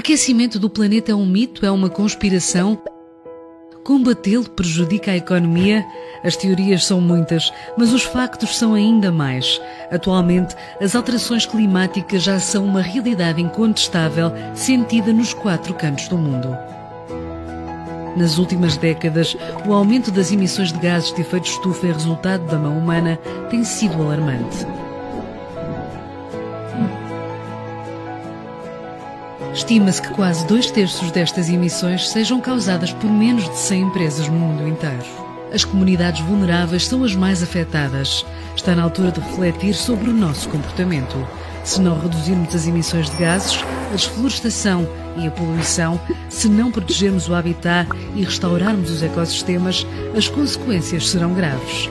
Aquecimento do planeta é um mito, é uma conspiração? Combatê-lo prejudica a economia? As teorias são muitas, mas os factos são ainda mais. Atualmente, as alterações climáticas já são uma realidade incontestável, sentida nos quatro cantos do mundo. Nas últimas décadas, o aumento das emissões de gases de efeito estufa em resultado da mão humana tem sido alarmante. Estima-se que quase dois terços destas emissões sejam causadas por menos de 100 empresas no mundo inteiro. As comunidades vulneráveis são as mais afetadas. Está na altura de refletir sobre o nosso comportamento. Se não reduzirmos as emissões de gases, a desflorestação e a poluição, se não protegermos o habitat e restaurarmos os ecossistemas, as consequências serão graves.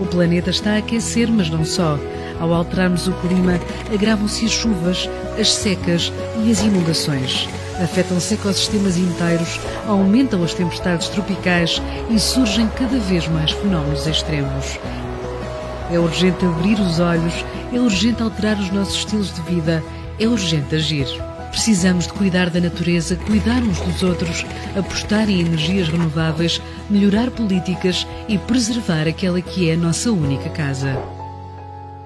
O planeta está a aquecer, mas não só. Ao alterarmos o clima, agravam-se as chuvas, as secas e as inundações. Afetam-se ecossistemas inteiros, aumentam as tempestades tropicais e surgem cada vez mais fenómenos extremos. É urgente abrir os olhos, é urgente alterar os nossos estilos de vida, é urgente agir. Precisamos de cuidar da natureza, cuidar uns dos outros, apostar em energias renováveis, melhorar políticas e preservar aquela que é a nossa única casa.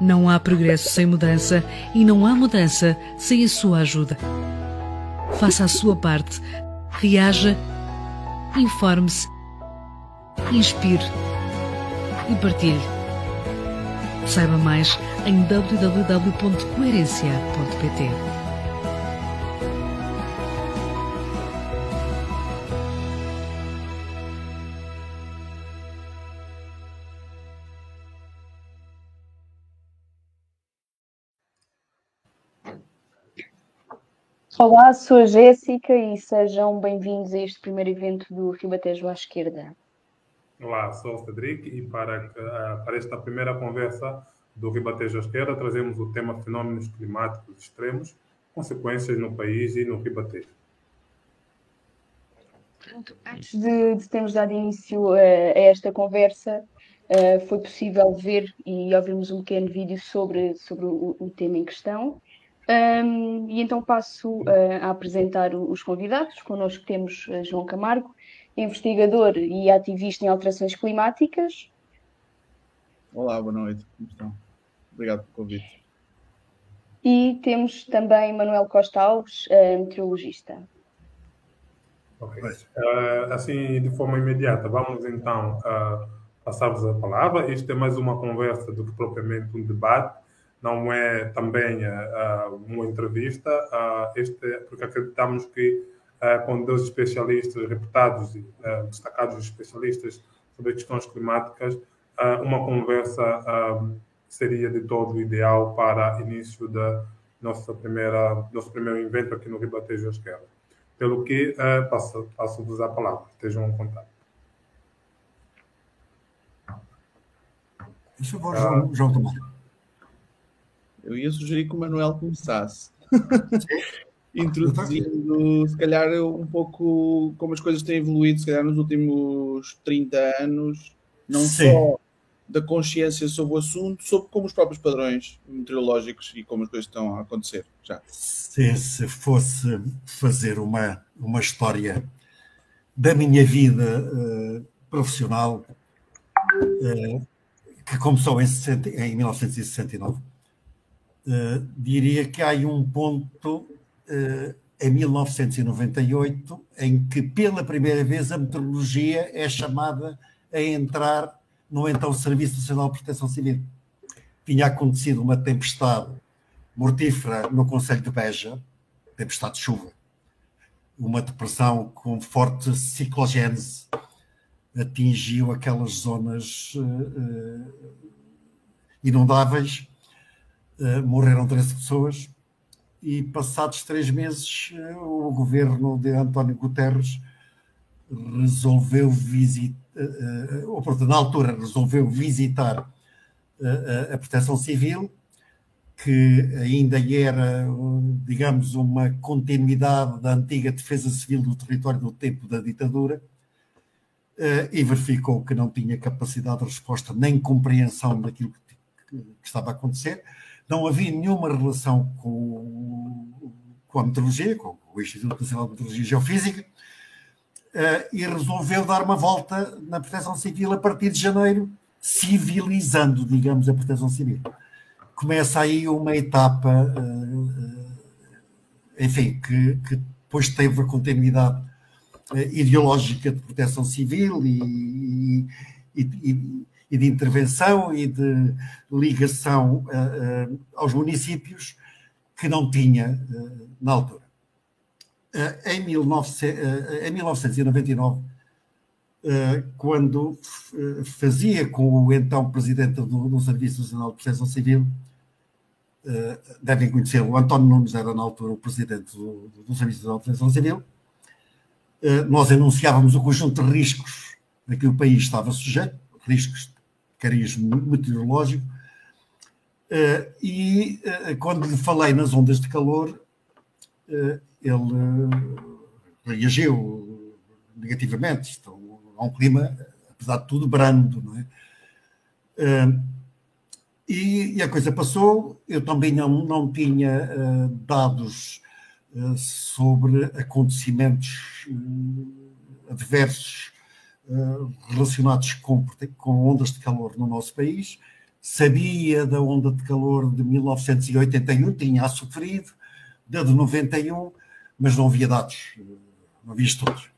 Não há progresso sem mudança e não há mudança sem a sua ajuda. Faça a sua parte, reaja, informe-se, inspire e partilhe. Saiba mais em www.coerencia.pt. Olá, sou a Jéssica e sejam bem-vindos a este primeiro evento do Ribatejo à Esquerda. Olá, sou o Cedric e para, uh, para esta primeira conversa do Ribatejo à Esquerda trazemos o tema fenómenos climáticos extremos, consequências no país e no Ribatejo. Antes de, de termos dado início uh, a esta conversa, uh, foi possível ver e ouvirmos um pequeno vídeo sobre, sobre o, o tema em questão. Um, e então passo uh, a apresentar os convidados. Connosco temos uh, João Camargo, investigador e ativista em alterações climáticas. Olá, boa noite, como estão? Obrigado pelo convite. E temos também Manuel Costa Alves, uh, meteorologista. Ok. assim, de forma imediata, vamos então passar-vos a palavra. Isto é mais uma conversa do que propriamente um debate não é também uh, uma entrevista, uh, este, porque acreditamos que uh, com dois especialistas reputados e destacados especialistas sobre questões climáticas, uma conversa seria de todo ideal para início da nossa primeira nosso primeiro evento aqui no Ribatejo Esquerda. Pelo que passo, passo-vos a palavra. Estejam em contato. Por favor, João, João Tomás. Eu ia sugerir que o Manuel começasse. Introduzindo, se calhar, um pouco como as coisas têm evoluído, se calhar, nos últimos 30 anos, não Sim. só da consciência sobre o assunto, sobre como os próprios padrões meteorológicos e como as coisas estão a acontecer já. Se, se fosse fazer uma, uma história da minha vida uh, profissional, uh, que começou em, 60, em 1969, Uh, diria que há um ponto uh, em 1998 em que pela primeira vez a meteorologia é chamada a entrar no então Serviço Nacional de Proteção Civil. Tinha acontecido uma tempestade mortífera no Conselho de Beja, tempestade de chuva, uma depressão com forte ciclogênese atingiu aquelas zonas uh, inundáveis eh, morreram 13 pessoas e passados três meses uh, o governo de António Guterres resolveu visitar, portanto, na altura resolveu visitar a proteção civil, que ainda era, digamos, uma continuidade da antiga defesa civil do território do tempo da ditadura, e verificou que não tinha capacidade de resposta nem compreensão daquilo que estava a acontecer, não havia nenhuma relação com, com a meteorologia, com o Instituto Nacional de Meteorologia e Geofísica, uh, e resolveu dar uma volta na proteção civil a partir de janeiro, civilizando, digamos, a proteção civil. Começa aí uma etapa, uh, enfim, que, que, depois teve a continuidade ideológica de proteção civil e, e, e, e, de intervenção e de ligação aos municípios que não tinha na altura. Em, 19, eh, em 1999, eh, quando fazia com o então presidente do, do Serviço Nacional de Proteção Civil, devem conhecê-lo, António Nunes era na altura o presidente do, do Serviço Nacional de Proteção Civil, nós anunciávamos o conjunto de riscos a que o país estava sujeito, riscos cariz meteorológico, e quando lhe falei nas ondas de calor, ele reagiu negativamente. Então, há um clima, apesar de tudo, brando. Não é? E, e, a coisa passou. Eu também não, não tinha uh, dados uh, sobre acontecimentos uh, adversos relacionados com, com ondas de calor no nosso país. Sabia da onda de calor de 1981, tinha sofrido, da de 91, mas não havia dados, não havia estudos.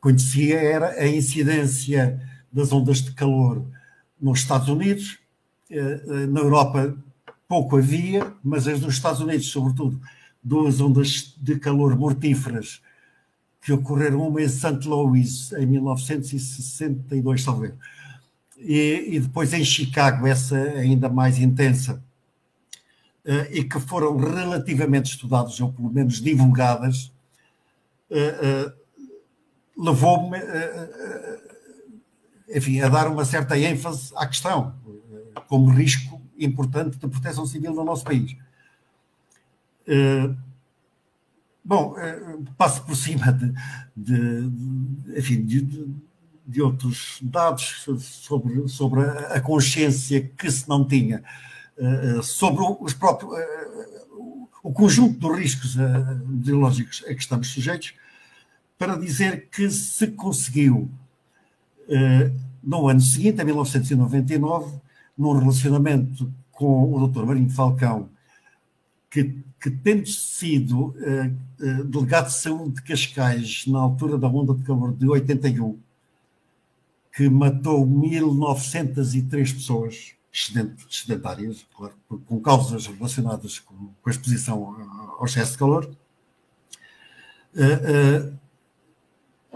Conhecia era a incidência das ondas de calor nos Estados Unidos, eh, eh, na Europa pouco havia, mas as dos Estados Unidos, sobretudo, duas ondas de calor mortíferas que ocorreram uma em St. Louis em 1962, talvez, e, e depois em Chicago, essa ainda mais intensa, eh, e que foram relativamente estudadas, ou pelo menos divulgadas, eh, eh, levou-me, enfim, a dar uma certa ênfase à questão, como risco importante de proteção civil no nosso país. Bom, passo por cima de, de, enfim, de, de, outros dados sobre, sobre a consciência que se não tinha eh, sobre os próprios, eh, o conjunto dos riscos biológicos eh, a que estamos sujeitos, para dizer que se conseguiu, no ano seguinte, em 1999, num relacionamento com o Dr. Marinho Falcão, que, que tendo sido delegado de saúde de Cascais na altura da onda de calor de 81, que matou 1903 pessoas, sedentárias, claro, com causas relacionadas com, com a exposição ao excesso de calor. Uh,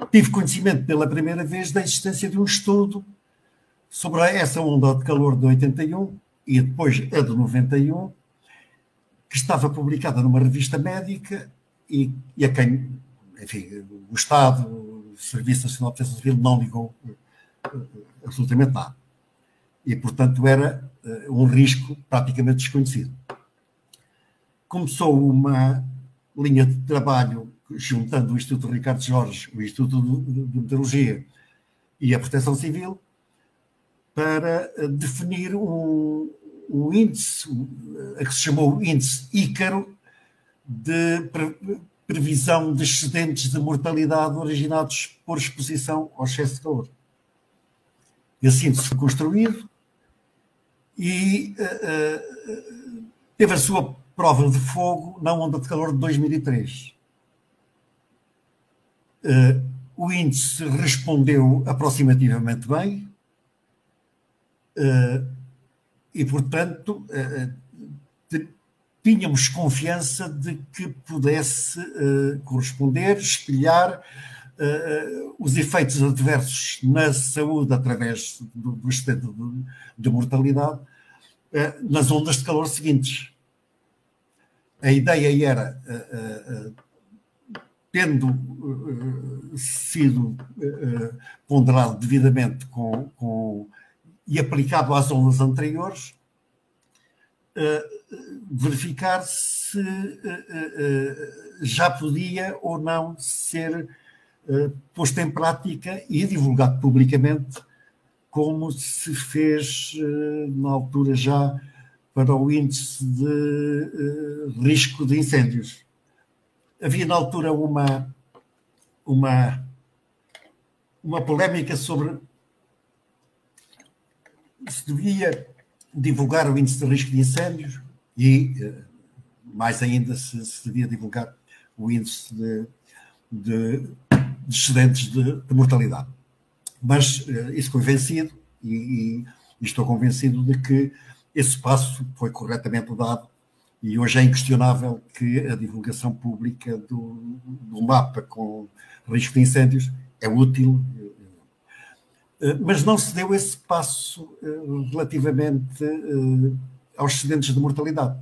uh, tive conhecimento pela primeira vez da existência de um estudo sobre essa onda de calor de 81 e depois a de 91, que estava publicada numa revista médica e, e a quem, enfim, o Estado, o Serviço Nacional de Proteção Civil não ligou uh, absolutamente nada e, portanto, era uh, um risco praticamente desconhecido. Começou uma linha de trabalho juntando o Instituto Ricardo Jorge, o Instituto de Meteorologia e a Proteção Civil para eh, definir um, um índice, a que se chamou índice Ícaro, de previsão de excedentes de mortalidade originados por exposição ao excesso de calor. Esse índice foi construído, e uh, teve a sua prova de fogo na onda de calor de 2003. Uh, eh, o índice respondeu aproximativamente bem uh, e, portanto, tínhamos confiança de que pudesse corresponder, espelhar os efeitos adversos na saúde através do, do estado de, de mortalidade eh, nas ondas de calor seguintes. A ideia era, eh, eh, tendo sido ponderado devidamente com, com, e aplicado às ondas anteriores, verificar se já podia ou não ser posto em prática e divulgado publicamente como se fez eh, na altura já para o índice de risco de incêndios. Havia na altura uma, uma, uma polémica sobre se devia divulgar o índice de risco de incêndios e, uh, mais ainda, se, se, devia divulgar o índice de, de, de excedentes de, de, mortalidade. Mas uh, isso foi vencido e, e, e estou convencido de que esse passo foi corretamente dado e hoje é inquestionável que a divulgação pública do, do mapa com risco de incêndios é útil, eh, mas não se deu esse passo eh, relativamente eh, aos excedentes de mortalidade.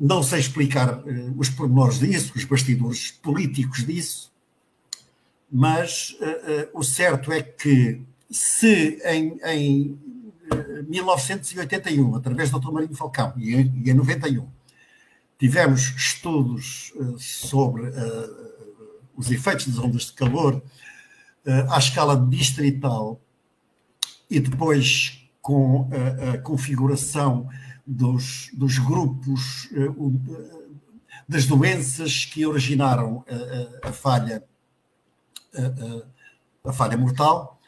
Não sei explicar os pormenores disso, os bastidores políticos disso, mas o certo é que se em, em 1981, através do Dr. Marinho Falcão, e em 91, tivemos estudos eh, sobre os efeitos das ondas de calor uh, à escala distrital e depois com a, a configuração dos, dos grupos uh, das doenças que originaram a, a falha a falha mortal.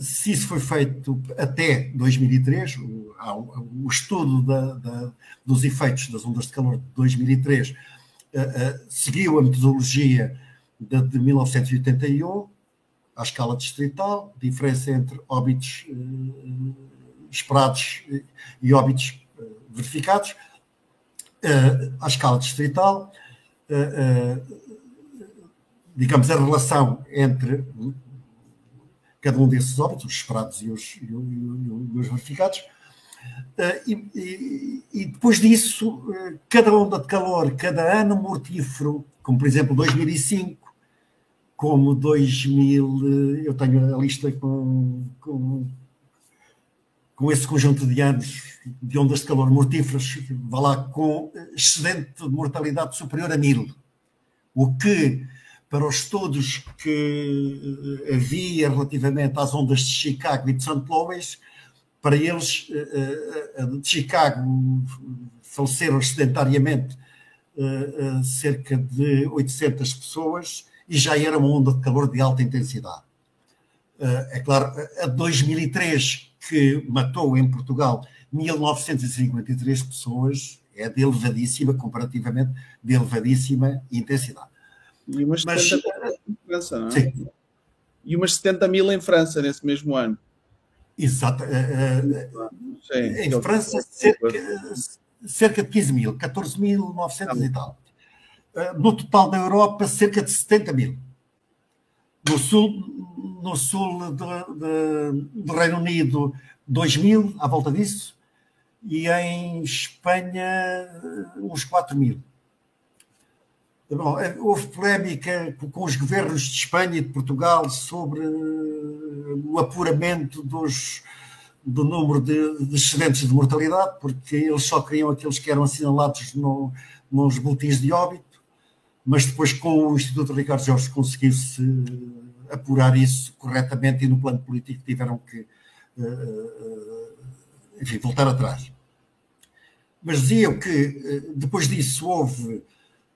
Se isso foi feito até 2003, o, o estudo da, da, dos efeitos das ondas de calor de 2003 uh, uh, seguiu a metodologia de, de 1981, à escala distrital, diferença entre óbitos esperados e óbitos verificados, à escala distrital, digamos, a relação entre cada um desses óbitos, os esperados e os, e, e, e os verificados. E, e, depois disso, cada onda de calor, cada ano mortífero, como por exemplo 2005, como 2000, uh, eu tenho a lista com, com, com, esse conjunto de anos de ondas de calor mortíferas, vá lá, com excedente de mortalidade superior a mil, o que para os estudos que eh, havia relativamente às ondas de Chicago e de St. Louis, para eles, eh, eh, de Chicago faleceram sedentariamente cerca de 800 pessoas e já era uma onda de calor de alta intensidade. É claro, a 2003, que matou em Portugal 1953 pessoas, é de elevadíssima, comparativamente, de elevadíssima intensidade. E umas Mas, 70 mil em França, não é? Sim. E umas 70 mil em França nesse mesmo ano. Exato. Sim, em França, cerca, cerca de 15 mil, 14.900 ah, e tal. Eh, no total da Europa, cerca de 70 mil. No sul, no sul do, Reino Unido, 2 mil, à volta disso. E em Espanha, uns 4 mil. Bom, é, houve polémica com os governos de Espanha e de Portugal sobre eh, o apuramento dos, do número de, de excedentes de mortalidade, porque eles só queriam aqueles que eram assinalados no, nos boletins de óbito, mas depois com o Instituto Ricardo Jorge conseguiu-se apurar isso corretamente e no plano político tiveram que, eh, eh, enfim, voltar atrás. Mas diziam que depois disso houve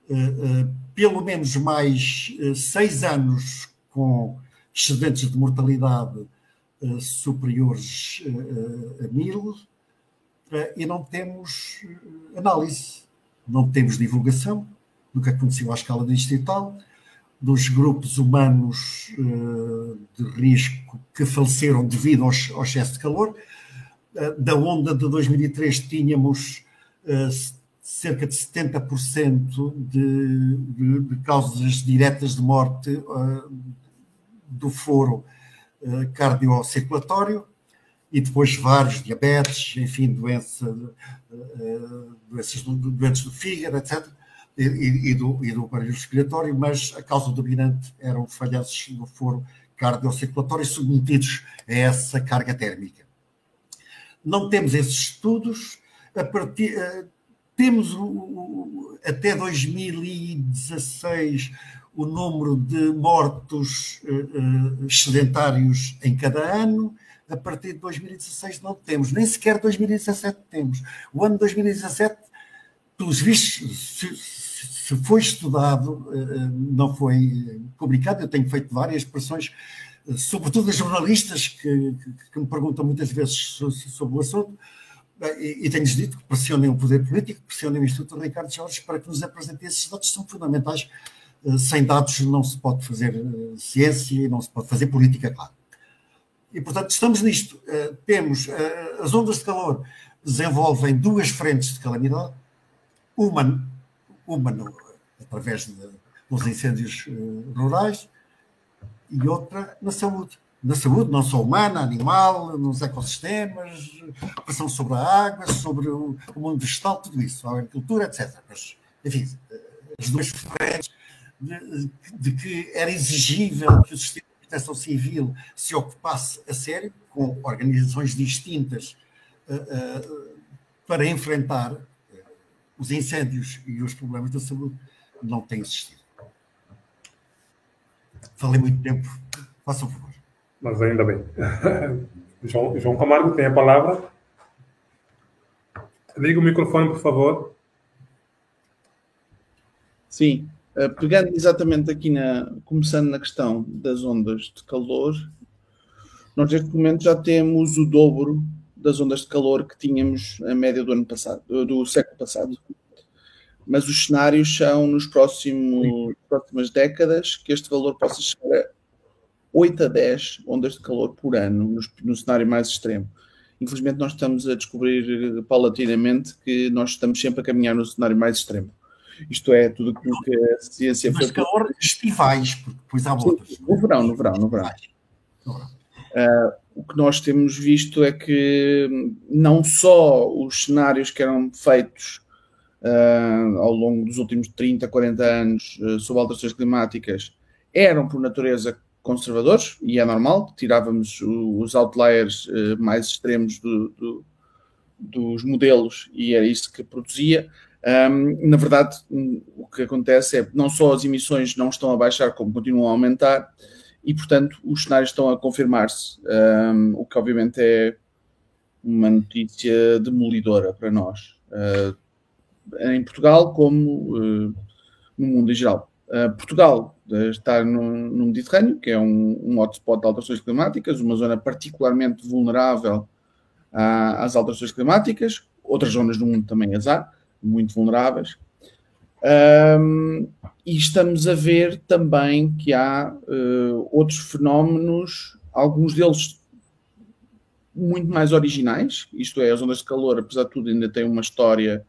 eh, eh, pelo menos mais eh, seis anos com excedentes de mortalidade superiores a mil e não temos análise, não temos divulgação do que aconteceu à escala distrital, dos grupos humanos de risco que faleceram devido ao, excesso de calor. Da onda de 2003 tínhamos cerca de 70% de, de, de, causas diretas de morte do foro cardiocirculatório e depois vários diabetes, enfim, doença, doenças do, doentes do fígado, etc., e, e, do, e do aparelho respiratório, mas a causa dominante eram falhanços no foro cardiocirculatório submetidos a essa carga térmica. Não temos esses estudos, partir, temos o, até 2016 o número de mortos sedentários em cada ano, a partir de 2016 não temos, nem sequer 2017 temos. O ano de 2017, pelos vistos, se, foi estudado, eh, não foi publicado, eu tenho feito várias pressões, eh, sobretudo a jornalistas que, que, me perguntam muitas vezes sobre o assunto, e, e tenho-lhes dito que pressionem o poder político, pressionem o Instituto Ricardo Jorge para que nos apresente esses dados, são fundamentais. Eh, sem dados não se pode fazer eh, ciência e não se pode fazer política, claro. E, portanto, estamos nisto. Eh, temos as ondas de calor desenvolvem duas frentes de calamidade, uma, uma no, através de, dos incêndios rurais e outra na saúde na saúde, não só humana, animal, nos ecossistemas, pressão sobre a água, sobre o, o mundo vegetal, tudo isso, a agricultura, etc. Mas, enfim, as duas frentes de, de, que era exigível que o sistema de proteção civil se ocupasse a sério, com organizações distintas, uh, uh, para enfrentar os incêndios e os problemas da saúde, não tem existido. Falei muito tempo, façam favor. Mas ainda bem. João, João Camargo tem a palavra. Liga o microfone, por favor. Sim, eh, pegando exatamente aqui na. começando na questão das ondas de calor, nós neste momento já temos o dobro das ondas de calor que tínhamos a média do ano passado, do século passado. Mas os cenários são nos próximos próximas décadas que este valor possa chegar a 8 a 10 ondas de calor por ano no, no cenário mais extremo. Infelizmente, nós estamos a descobrir paulatinamente que nós estamos sempre a caminhar no cenário mais extremo. Isto é, tudo aquilo que a ciência Mas calor estivais, porque depois há outras. No verão, no verão, no verão. Uh, o que nós temos visto é que não só os cenários que eram feitos uh, ao longo dos últimos 30, 40 anos uh, sobre alterações climáticas eram, por natureza, conservadores, e é normal, tirávamos os outliers eh, mais extremos do, do, dos modelos e era isso que produzia. Um, na verdade, o que acontece é não só as emissões não estão a baixar, como continuam a aumentar, e portanto os cenários estão a confirmar-se, um, o que obviamente é uma notícia demolidora para nós, uh, em Portugal como uh, no mundo em geral. Uh, Portugal está no, no, Mediterrâneo, que é um, um hotspot de alterações climáticas, uma zona particularmente vulnerável à, às alterações climáticas, outras zonas do mundo também azar, muito vulneráveis. Um, e estamos a ver também que há uh, outros fenómenos, alguns deles muito mais originais, isto é, as ondas de calor, apesar de tudo, ainda têm uma história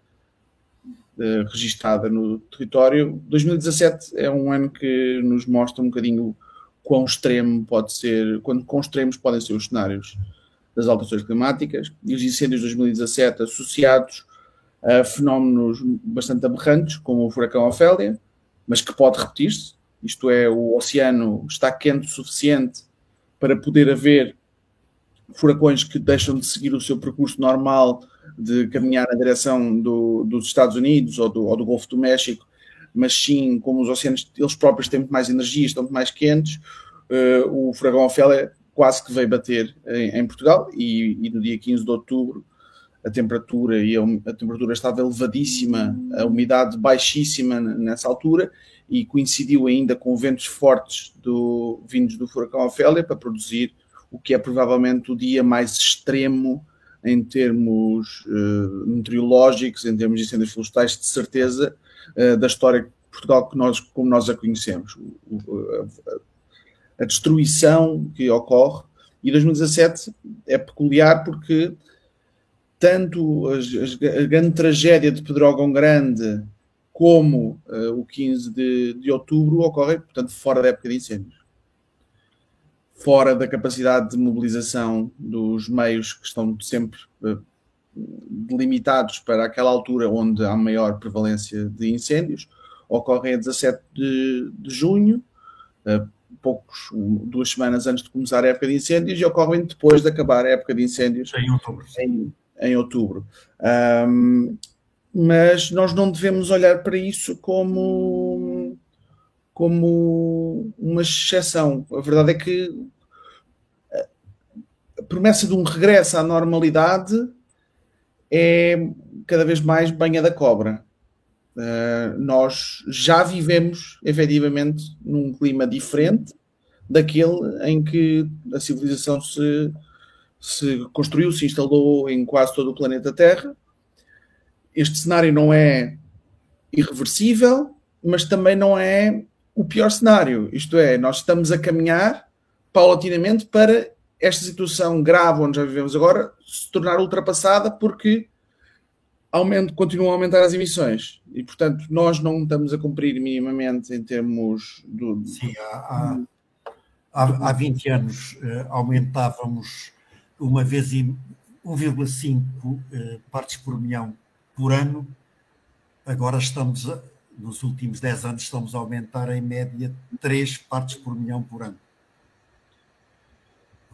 uh, registada no território. 2017 é um ano que nos mostra um bocadinho quão extremo pode ser, quando quão extremos podem ser os cenários das alterações climáticas e os incêndios de 2017 associados a fenómenos bastante aberrantes, como o furacão Ofélia, mas que pode repetir-se. Isto é, o oceano está quente o suficiente para poder haver furacões que deixam de seguir o seu percurso normal de caminhar na direção do, dos Estados Unidos ou do, ou do, Golfo do México, mas sim, como os oceanos eles próprios têm muito mais energia, estão muito mais quentes, uh, o furacão Ofélia quase que veio bater em, em Portugal e, e, no dia 15 de outubro a temperatura e a, a, temperatura estava elevadíssima, a umidade baixíssima nessa altura e coincidiu ainda com ventos fortes do, vindos do furacão Ofélia para produzir o que é provavelmente o dia mais extremo em termos uh, meteorológicos, em termos de incêndios florestais, de certeza, uh, da história de Portugal que nós, como nós a conhecemos. O, a, a, destruição que ocorre. E 2017 é peculiar porque tanto a, a grande tragédia de Pedrógão Grande como uh, o 15 de, de outubro ocorrem, portanto, fora da época de incêndios fora da capacidade de mobilização dos meios que estão sempre uh, delimitados para aquela altura onde há maior prevalência de incêndios, ocorrem a 17 de, de junho, uh, poucos, duas semanas antes de começar a época de incêndios, e ocorrem depois de acabar a época de incêndios em outubro. Em, em outubro. Um, mas nós não devemos olhar para isso como como uma exceção. A verdade é que promessa de um regresso à normalidade é cada vez mais banha da cobra. Uh, nós já vivemos efetivamente num clima diferente daquele em que a civilização se, se construiu, se instalou em quase todo o planeta Terra. Este cenário não é irreversível, mas também não é o pior cenário. Isto é, nós estamos a caminhar paulatinamente para esta situação grave onde já vivemos agora se tornar ultrapassada porque aumento, continuam a aumentar as emissões e, portanto, nós não estamos a cumprir minimamente em termos do. Sim, há, há, há 20 anos uh, aumentávamos uma vez e 1,5 uh, eh, partes por milhão por ano, agora estamos, nos últimos 10 anos, estamos a aumentar em média 3 partes por milhão por ano.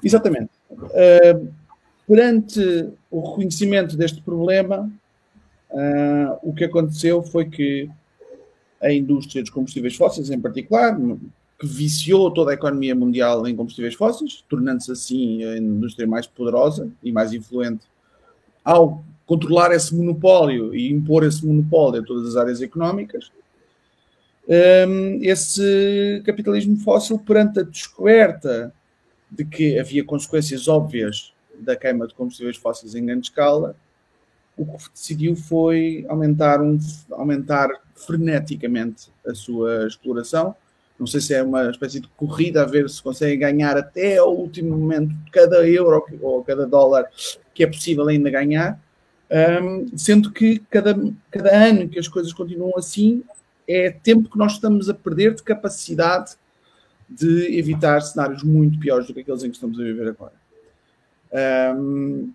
Exatamente. Uh, perante o reconhecimento deste problema, uh, o que aconteceu foi que a indústria dos combustíveis fósseis, em particular, que viciou toda a economia mundial em combustíveis fósseis, tornando-se assim a indústria mais poderosa e mais influente, ao controlar esse monopólio e impor esse monopólio a todas as áreas económicas, um, esse capitalismo fóssil, perante a descoberta de que havia consequências óbvias da queima de combustíveis fósseis em grande escala, o que decidiu foi aumentar, um, aumentar freneticamente a sua exploração. Não sei se é uma espécie de corrida a ver se consegue ganhar até ao último momento cada euro ou cada dólar que é possível ainda ganhar, um, sendo que cada, cada ano que as coisas continuam assim é tempo que nós estamos a perder de capacidade de evitar cenários muito piores do que aqueles em que estamos a viver agora. Um,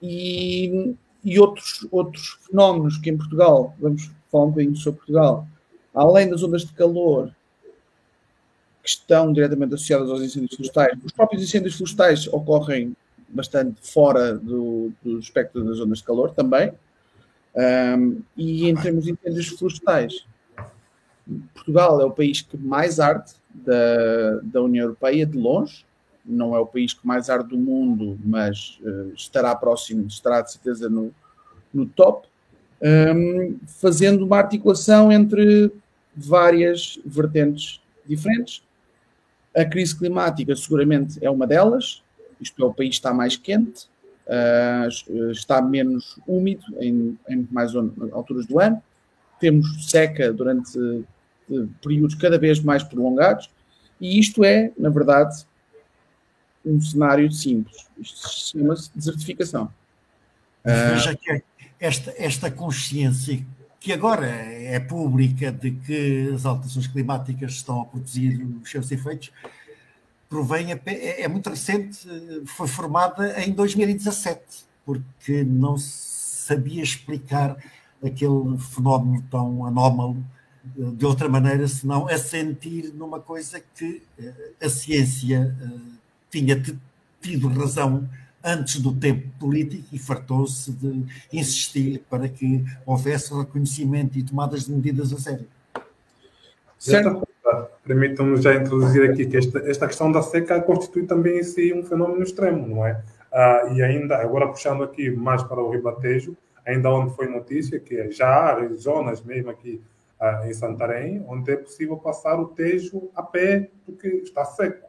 e, e outros, outros fenómenos que em Portugal, vamos falar um bocadinho sobre Portugal, além das ondas de calor que estão diretamente associadas aos incêndios florestais, os próprios incêndios florestais ocorrem bastante fora do, do espectro das ondas de calor também. Um, e em termos de incêndios florestais, Portugal é o país que mais arde da, da União Europeia, de longe. Não é o país que mais arde do mundo, mas uh, estará próximo, estará de certeza no, no top, um, fazendo uma articulação entre várias vertentes diferentes. A crise climática seguramente é uma delas, isto é, o país está mais quente, uh, está menos úmido em, em mais alturas do ano, temos seca durante períodos cada vez mais prolongados, e isto é, na verdade, um cenário simples. Isto chama-se desertificação. Veja que esta, esta consciência que agora é pública de que as alterações climáticas estão a produzir os seus efeitos, provém, é, é muito recente, foi formada em 2017, porque não sabia explicar aquele fenómeno tão anómalo de outra maneira senão a sentir numa coisa que eh, a ciência eh, tinha tido razão antes do tempo político e fartou-se de insistir para que houvesse reconhecimento e tomadas de medidas a sério. Certo. Permitam-me já introduzir aqui que esta, esta questão da seca constitui também em si um fenômeno extremo, não é? Ah, e ainda, agora puxando aqui mais para o ribatejo, ainda onde foi notícia que já há zonas mesmo aqui ah, em Santarém, onde é possível passar o Tejo a pé porque está seco.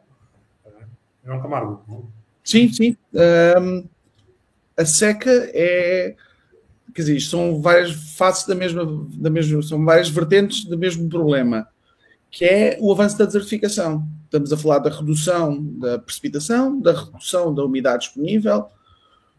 João Camargo. Sim, sim. Um, a seca é. Quer dizer, são várias faces da mesma, da mesma. São várias vertentes do mesmo problema, que é o avanço da desertificação. Estamos a falar da redução da precipitação, da redução da umidade disponível,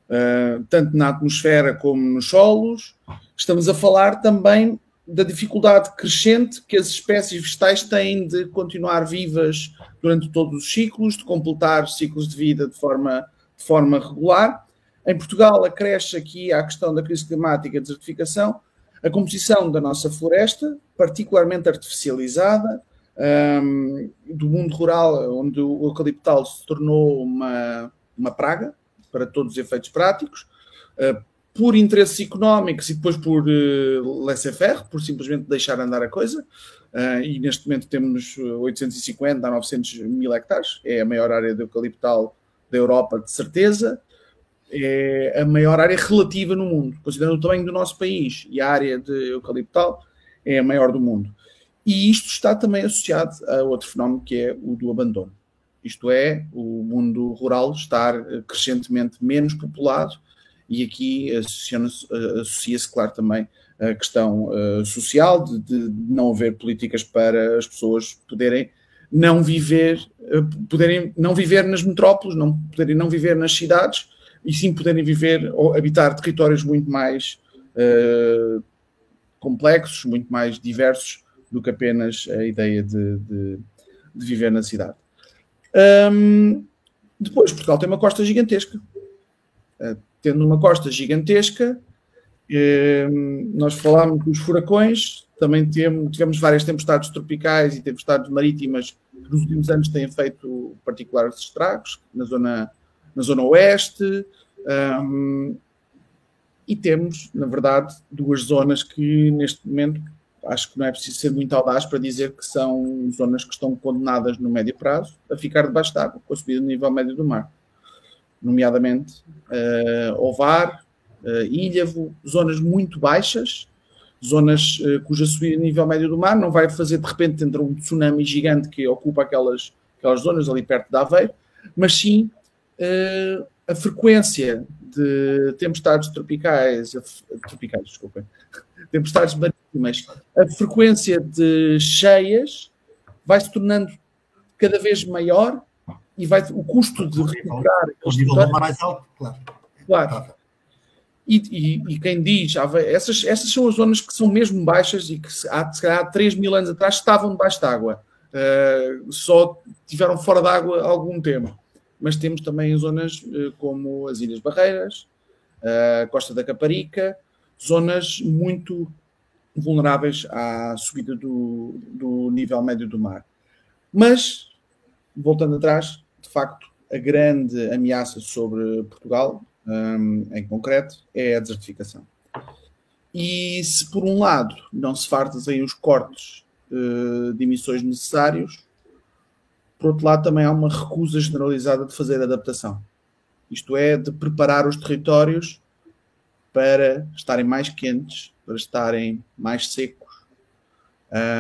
uh, tanto na atmosfera como nos solos. Estamos a falar também da dificuldade crescente que as espécies vegetais têm de continuar vivas durante todos os ciclos, de completar ciclos de vida de forma, de forma regular. Em Portugal, acresce aqui a questão da crise climática e desertificação, a composição da nossa floresta, particularmente artificializada, um, do mundo rural, onde o eucaliptal se tornou uma, uma praga, para todos os efeitos práticos, uh, por interesses económicos e depois por uh, laissez-faire, por simplesmente deixar andar a coisa. Uh, e neste momento temos 850 a 900 mil hectares, é a maior área de eucaliptal da Europa, de certeza. É a maior área relativa no mundo, considerando o tamanho do nosso país e a área de eucaliptal, é a maior do mundo. E isto está também associado a outro fenómeno que é o do abandono. Isto é, o mundo rural estar crescentemente menos populado e aqui associa-se, claro, também a questão uh, social de, de, não haver políticas para as pessoas poderem não viver, uh, poderem não viver nas metrópoles, não poderem não viver nas cidades e sim poderem viver ou habitar territórios muito mais uh, complexos, muito mais diversos do que apenas a ideia de, de, de viver na cidade. Um, depois, Portugal tem uma costa gigantesca. Uh, tendo uma costa gigantesca, nós falámos dos furacões, também temos, tivemos várias tempestades tropicais e tempestades marítimas que nos últimos anos têm feito particulares estragos na zona, na zona oeste. Um, e temos, na verdade, duas zonas que neste momento acho que não é preciso ser muito audaz para dizer que são zonas que estão condenadas no médio prazo a ficar debaixo d'água com a subida do nível médio do mar, nomeadamente uh, Ovar, uh, Ilhavo, zonas muito baixas, zonas uh, cuja subida nível médio do mar não vai fazer de repente entrar um tsunami gigante que ocupa aquelas, aquelas zonas ali perto de Aveiro, mas sim uh, a frequência de tempestades tropicais, tropicais, desculpem, tempestades marítimas, a frequência de cheias vai se tornando cada vez maior e vai, o custo de recuperar. O nível do mar mais alto, claro. Claro. E, e, e, quem diz, essas, essas são as zonas que são mesmo baixas e que há, se calhar, há 3 mil anos atrás estavam debaixo d'água. Uh, só tiveram fora d'água algum tempo. Mas temos também zonas uh, como as Ilhas Barreiras, a Costa da Caparica, zonas muito vulneráveis à subida do, do nível médio do mar. Mas, voltando atrás, de facto, a grande ameaça sobre Portugal, um, em concreto, é a desertificação. E se por um lado não se fartam os cortes uh, de emissões necessários, por outro lado também há uma recusa generalizada de fazer adaptação. Isto é, de preparar os territórios para estarem mais quentes, para estarem mais secos.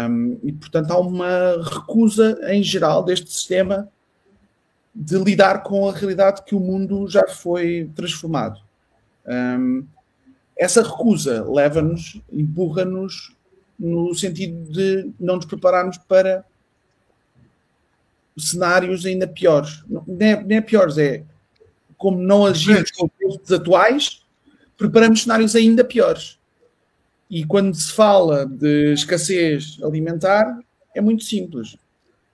Um, e, portanto, há uma recusa em geral deste sistema de lidar com a realidade que o mundo já foi transformado. Um, essa recusa leva-nos, empurra-nos no sentido de não nos prepararmos para cenários ainda piores. Não é, não é piores, é como não agimos com os atuais, preparamos cenários ainda piores. E quando se fala de escassez alimentar, é muito simples.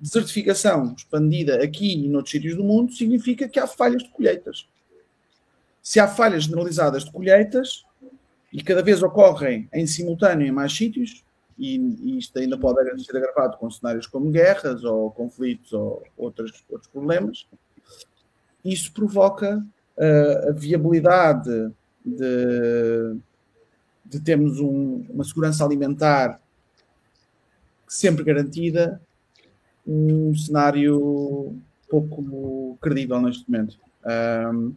Desertificação expandida aqui e noutros sítios do mundo significa que há falhas de colheitas. Se há falhas generalizadas de colheitas, e cada vez ocorrem em simultâneo em mais sítios, e, e isto ainda pode ser agravado com cenários como guerras ou conflitos ou outros, outros problemas, isso provoca uh, a viabilidade de, de termos um, uma segurança alimentar sempre garantida, um cenário pouco credível neste momento. Um,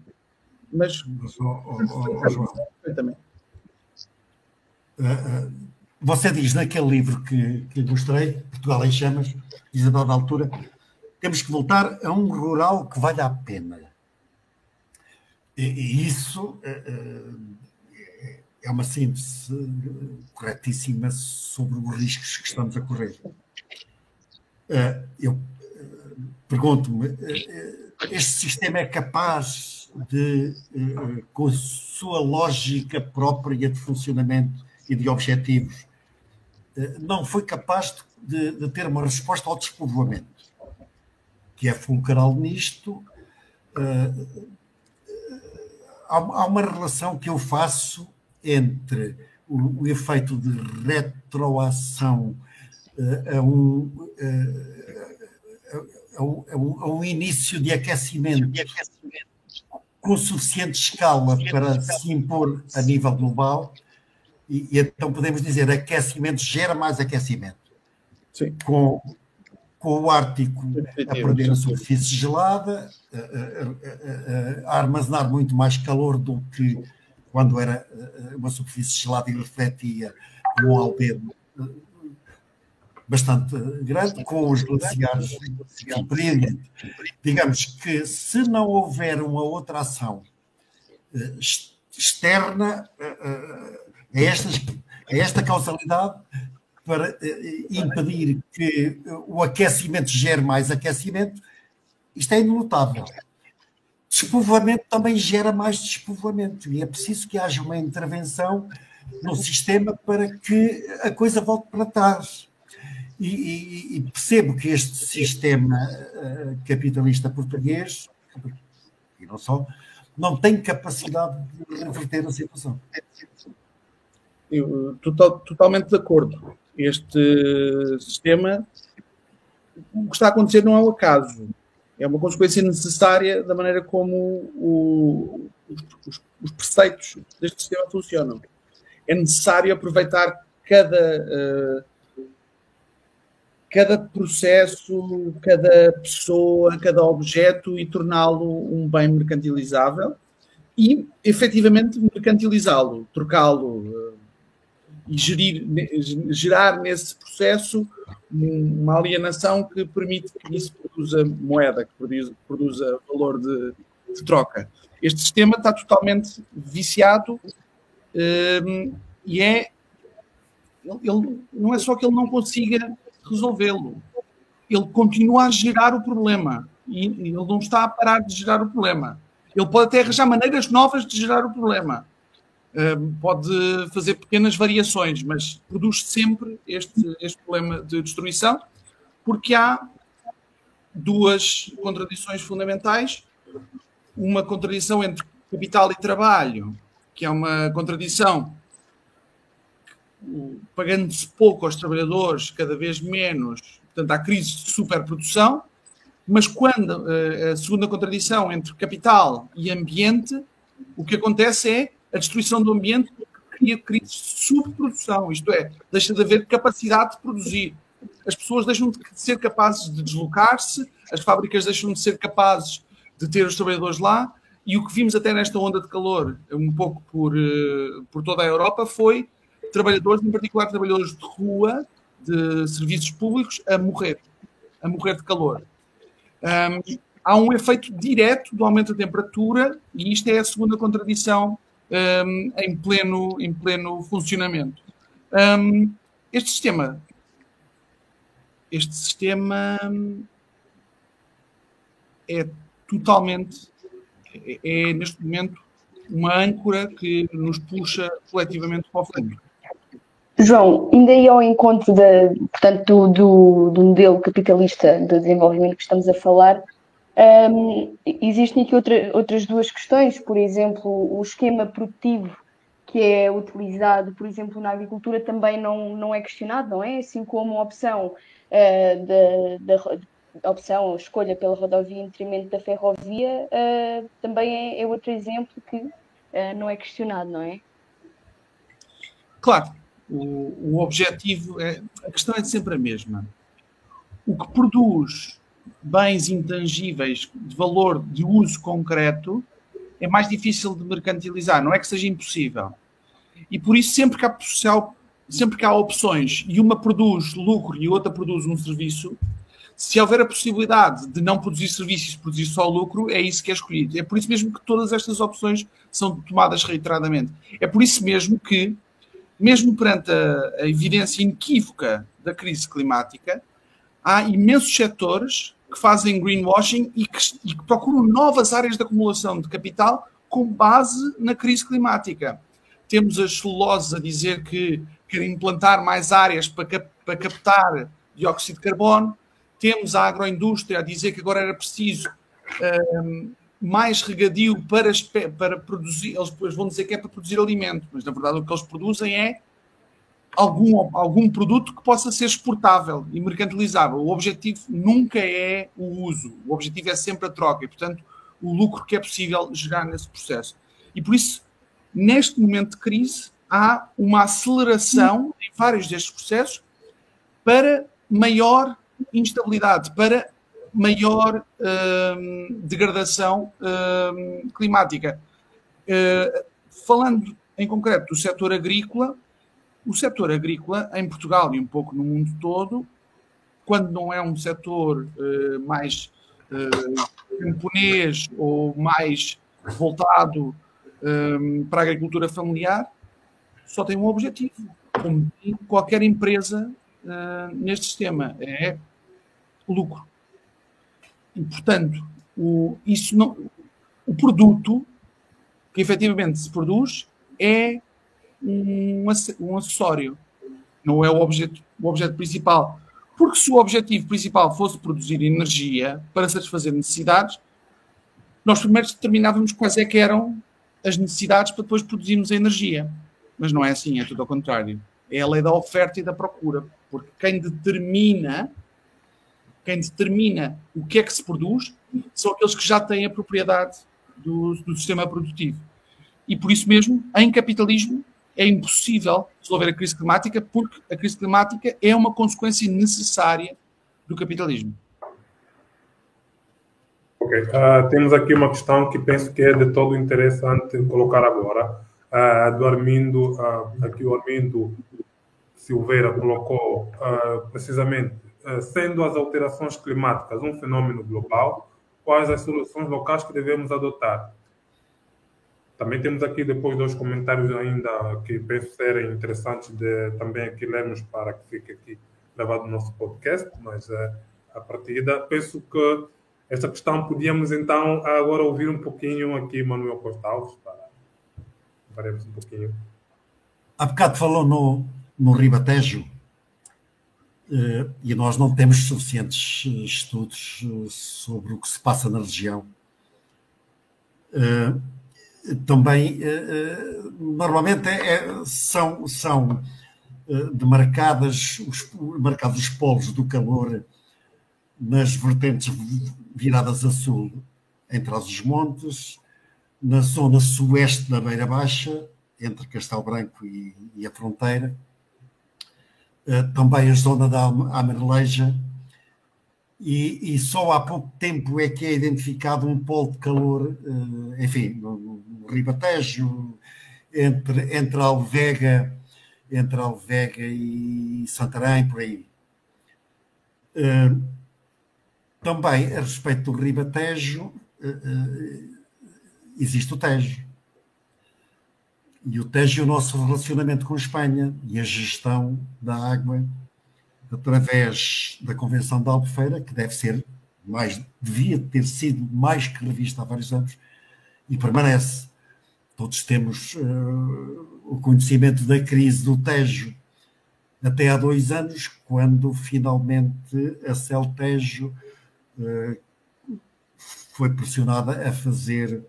mas. Perfeitamente. Você diz naquele livro que, que lhe mostrei, Portugal em Chamas, Isabel da Altura, temos que voltar a um rural que vale a pena. E, e isso é, é uma síntese corretíssima sobre os riscos que estamos a correr. Eu pergunto-me, este sistema é capaz de, com a sua lógica própria de funcionamento e de objetivos, não foi capaz de, de ter uma resposta ao despovoamento, que é fulcral nisto há, há uma relação que eu faço entre o, o efeito de retroação a, um, uh, a, um, a, um, início de aquecimento, com suficiente escala para se impor a nível global, e, e então podemos dizer aquecimento gera mais aquecimento. Sim. Com, com o Ártico a perder a superfície gelada, a, a, a, a, armazenar muito mais calor do que quando era uma superfície gelada e refletia um albedo bastante grande, com os glaciares compreendem. Digamos que se não houver uma outra ação eh, externa eh, eh, a, estas, a esta causalidade para impedir que o aquecimento gere mais aquecimento, isto é inelutável. Despovoamento também gera mais despovoamento e é preciso que haja uma intervenção no sistema para que a coisa volte para trás. E, e, e percebo que este sistema uh, capitalista português, e não só, não tem capacidade de reverter a situação. Eu, total, totalmente de acordo. Este sistema, o que está a acontecer não é um acaso, é uma consequência necessária da maneira como o, os, os preceitos deste sistema funcionam. É necessário aproveitar cada. Uh, cada processo, cada pessoa, cada objeto e torná-lo um bem mercantilizável e efetivamente mercantilizá-lo, trocá-lo uh, e gerir, gerar nesse processo uma alienação que permite que isso produza moeda, que produza, produza valor de, de, troca. Este sistema está totalmente viciado uh, e é. Ele, não é só que ele não consiga resolvê-lo. Ele continua a gerar o problema e ele não está a parar de gerar o problema. Ele pode até arranjar maneiras novas de gerar o problema. pode fazer pequenas variações, mas produz sempre este, este problema de destruição, porque há duas contradições fundamentais. Uma contradição entre capital e trabalho, que é uma contradição pagando-se pouco aos trabalhadores, cada vez menos, portanto, há crise de superprodução, mas quando eh, a segunda contradição entre capital e ambiente, o que acontece é a destruição do ambiente cria crise de subprodução, isto é, deixa de haver capacidade de produzir. As pessoas deixam de ser capazes de deslocar-se, as fábricas deixam de ser capazes de ter os trabalhadores lá, e o que vimos até nesta onda de calor, um pouco por, eh, por toda a Europa, foi trabalhadores, em particular trabalhadores de rua, de serviços públicos, a morrer, a morrer de calor. Um, há um efeito direto do aumento da temperatura e isto é a segunda contradição um, em, pleno, em pleno funcionamento. Um, este sistema, este sistema é totalmente, é, é neste momento uma âncora que nos puxa coletivamente para o fundo. João, ainda aí ao encontro da, portanto, do, do, do, modelo capitalista de desenvolvimento que estamos a falar, um, existem aqui outra, outras duas questões, por exemplo, o esquema produtivo que é utilizado, por exemplo, na agricultura também não, não é questionado, não é? Assim como a opção uh, da, da, opção, escolha pela rodovia em detrimento da ferrovia, uh, também é, é, outro exemplo que uh, não é questionado, não é? Claro, o, o objetivo é. A questão é sempre a mesma. O que produz bens intangíveis de valor de uso concreto é mais difícil de mercantilizar, não é que seja impossível. E por isso, sempre que há, sempre que há opções e uma produz lucro e outra produz um serviço, se houver a possibilidade de não produzir serviços e produzir só lucro, é isso que é escolhido. É por isso mesmo que todas estas opções são tomadas reiteradamente. É por isso mesmo que mesmo perante a, a evidência inequívoca da crise climática, há imensos setores que fazem greenwashing e que, e que, procuram novas áreas de acumulação de capital com base na crise climática. Temos as celuloses a dizer que querem implantar mais áreas para, cap, para captar dióxido de carbono, temos a agroindústria a dizer que agora era preciso um, mais regadio para, para produzir, eles depois vão dizer que é para produzir alimento, mas na verdade o que eles produzem é algum, algum produto que possa ser exportável e mercantilizável. O objetivo nunca é o uso, o objetivo é sempre a troca e, portanto, o lucro que é possível gerar nesse processo. E por isso, neste momento de crise, há uma aceleração em vários destes processos para maior instabilidade, para maior uh, degradação uh, climática. Uh, falando em concreto do setor agrícola, o setor agrícola em Portugal e um pouco no mundo todo, quando não é um setor mais camponês ou mais voltado para a agricultura familiar, só tem um objetivo, como qualquer empresa neste sistema, é lucro. E, portanto, o, isso não, o produto que efetivamente se produz é um, um acessório, não é o objeto, o objeto principal. Porque se o objetivo principal fosse produzir energia para satisfazer necessidades, nós primeiro determinávamos quais é que eram as necessidades para depois produzirmos a energia. Mas não é assim, é tudo ao contrário. É a lei da oferta e da procura. Porque quem determina quem determina o que é que se produz são aqueles que já têm a propriedade do, do sistema produtivo. E por isso mesmo, em capitalismo, é impossível resolver a crise climática, porque a crise climática é uma consequência necessária do capitalismo. Ok, uh, temos aqui uma questão que penso que é de todo interessante colocar agora, uh, do Armindo, uh, aqui o Armindo Silveira colocou precisamente sendo as alterações climáticas um fenômeno global, quais as soluções locais que devemos adotar? Também temos aqui depois dois comentários ainda que penso serem interessantes de também aqui lermos para que fique aqui gravado no nosso podcast, mas uh, a partida penso que esta questão podíamos então agora ouvir um pouquinho aqui Manuel Costa para faremos um pouquinho. Há bocado falou no, no Ribatejo eh, e nós não temos suficientes eh, estudos eh, sobre o que se passa na região. Também, normalmente, é, são, são demarcadas os, marcados os polos do calor nas vertentes viradas a sul, entre os montes, na zona sueste da Beira Baixa, entre Castelo Branco e, e a fronteira, eh, também a zona da Amareleja, e, e, só há pouco tempo é que é identificado um polo de calor, eh, enfim, no, no Ribatejo, entre, entre Alvega, entre Alvega e Santarém, por aí. Eh, também, a respeito do Ribatejo, existe o Tejo e o Tejo e o nosso relacionamento com a Espanha e a gestão da água através da Convenção de Albufeira, que deve ser mais, devia ter sido mais que revista há vários anos e permanece. Todos temos uh, o conhecimento da crise do Tejo até há dois anos, quando finalmente a Celtejo uh, foi pressionada a fazer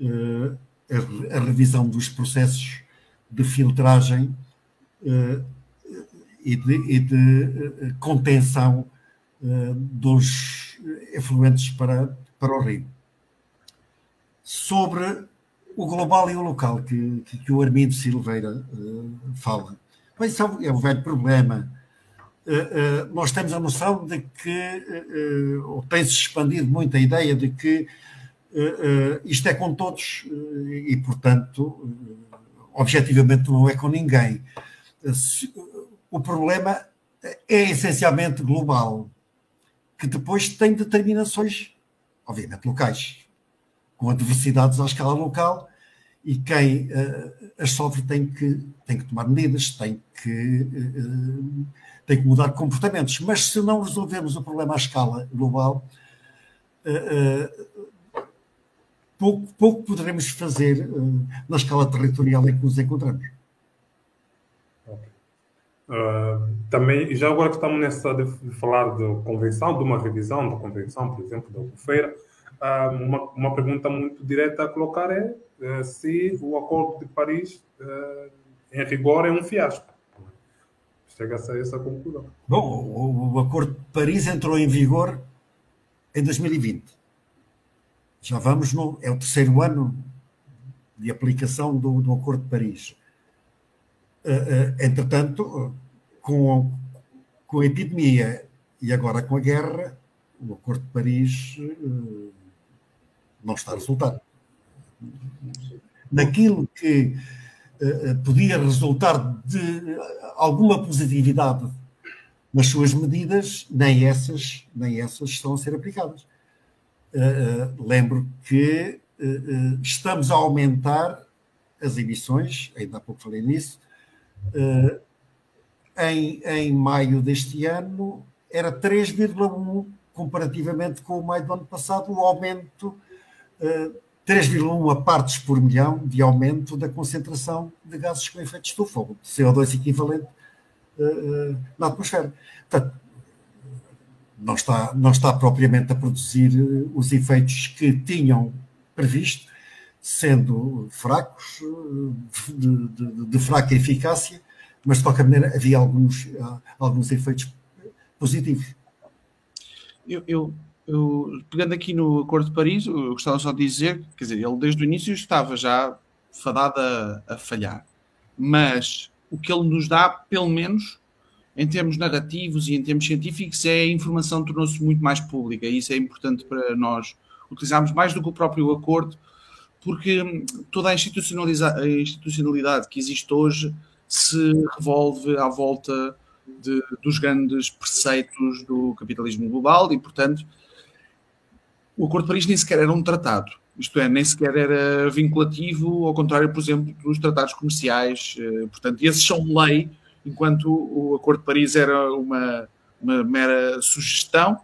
uh, a, a revisão dos processos de filtragem uh, e de, e de uh, contenção uh, dos efluentes para, para o rio. Sobre o global e o local que, que, que o Armindo Silveira fala. Bem, é, é um velho problema. nós temos a noção de que, ou tem-se expandido muito a ideia de que Uh, isto é com todos uh, e, portanto, objetivamente não é com ninguém. o problema é essencialmente global, que depois tem determinações, obviamente, locais, com adversidades à escala local, e quem as sofre tem que, tem que tomar medidas, tem que, tem que mudar comportamentos. Mas se não resolvermos o problema à escala global, pouco, pouco poderemos fazer uh, na escala territorial em que nos encontramos. Uh, também, já agora que estamos nessa de falar de convenção, de uma revisão da convenção, por exemplo, da Albufeira, uh, uma, uma pergunta muito direta a colocar é uh, se o Acordo de Paris, em rigor, é um fiasco. Chega-se a essa conclusão. Bom, o, o Acordo de Paris entrou em vigor em 2020 já vamos no. É o terceiro ano de aplicação do, do Acordo de Paris. Uh, uh, entretanto, com, com a epidemia e agora com a guerra, o Acordo de Paris não está a resultar. Naquilo que podia resultar de alguma positividade nas suas medidas, nem essas, nem essas estão a ser aplicadas. Uh, lembro que uh, estamos a aumentar as emissões, ainda há pouco falei nisso. Em, em maio deste ano era 3,1 comparativamente com o maio do ano passado, o aumento 3,1 partes por milhão de aumento da concentração de gases com efeito estufa, ou CO2 equivalente uh, na atmosfera. Portanto, não está, não está propriamente a produzir os efeitos que tinham previsto, sendo fracos, de, de, de fraca eficácia, mas de qualquer maneira havia alguns, alguns efeitos positivos. Eu, eu, eu, pegando aqui no Acordo de Paris, eu gostava só de dizer, quer dizer, ele desde o início estava já fadado a, a falhar, mas o que ele nos dá, pelo menos, em termos narrativos e em termos científicos, é a informação tornou-se muito mais pública e isso é importante para nós utilizarmos mais do que o próprio acordo, porque toda a institucionalidade que existe hoje se revolve à volta de, dos grandes preceitos do capitalismo global e, portanto, o Acordo de Paris nem sequer era um tratado, isto é, nem sequer era vinculativo, ao contrário, por exemplo, dos tratados comerciais. Eh, portanto, esses são lei, enquanto o Acordo de Paris era uma, uma mera sugestão.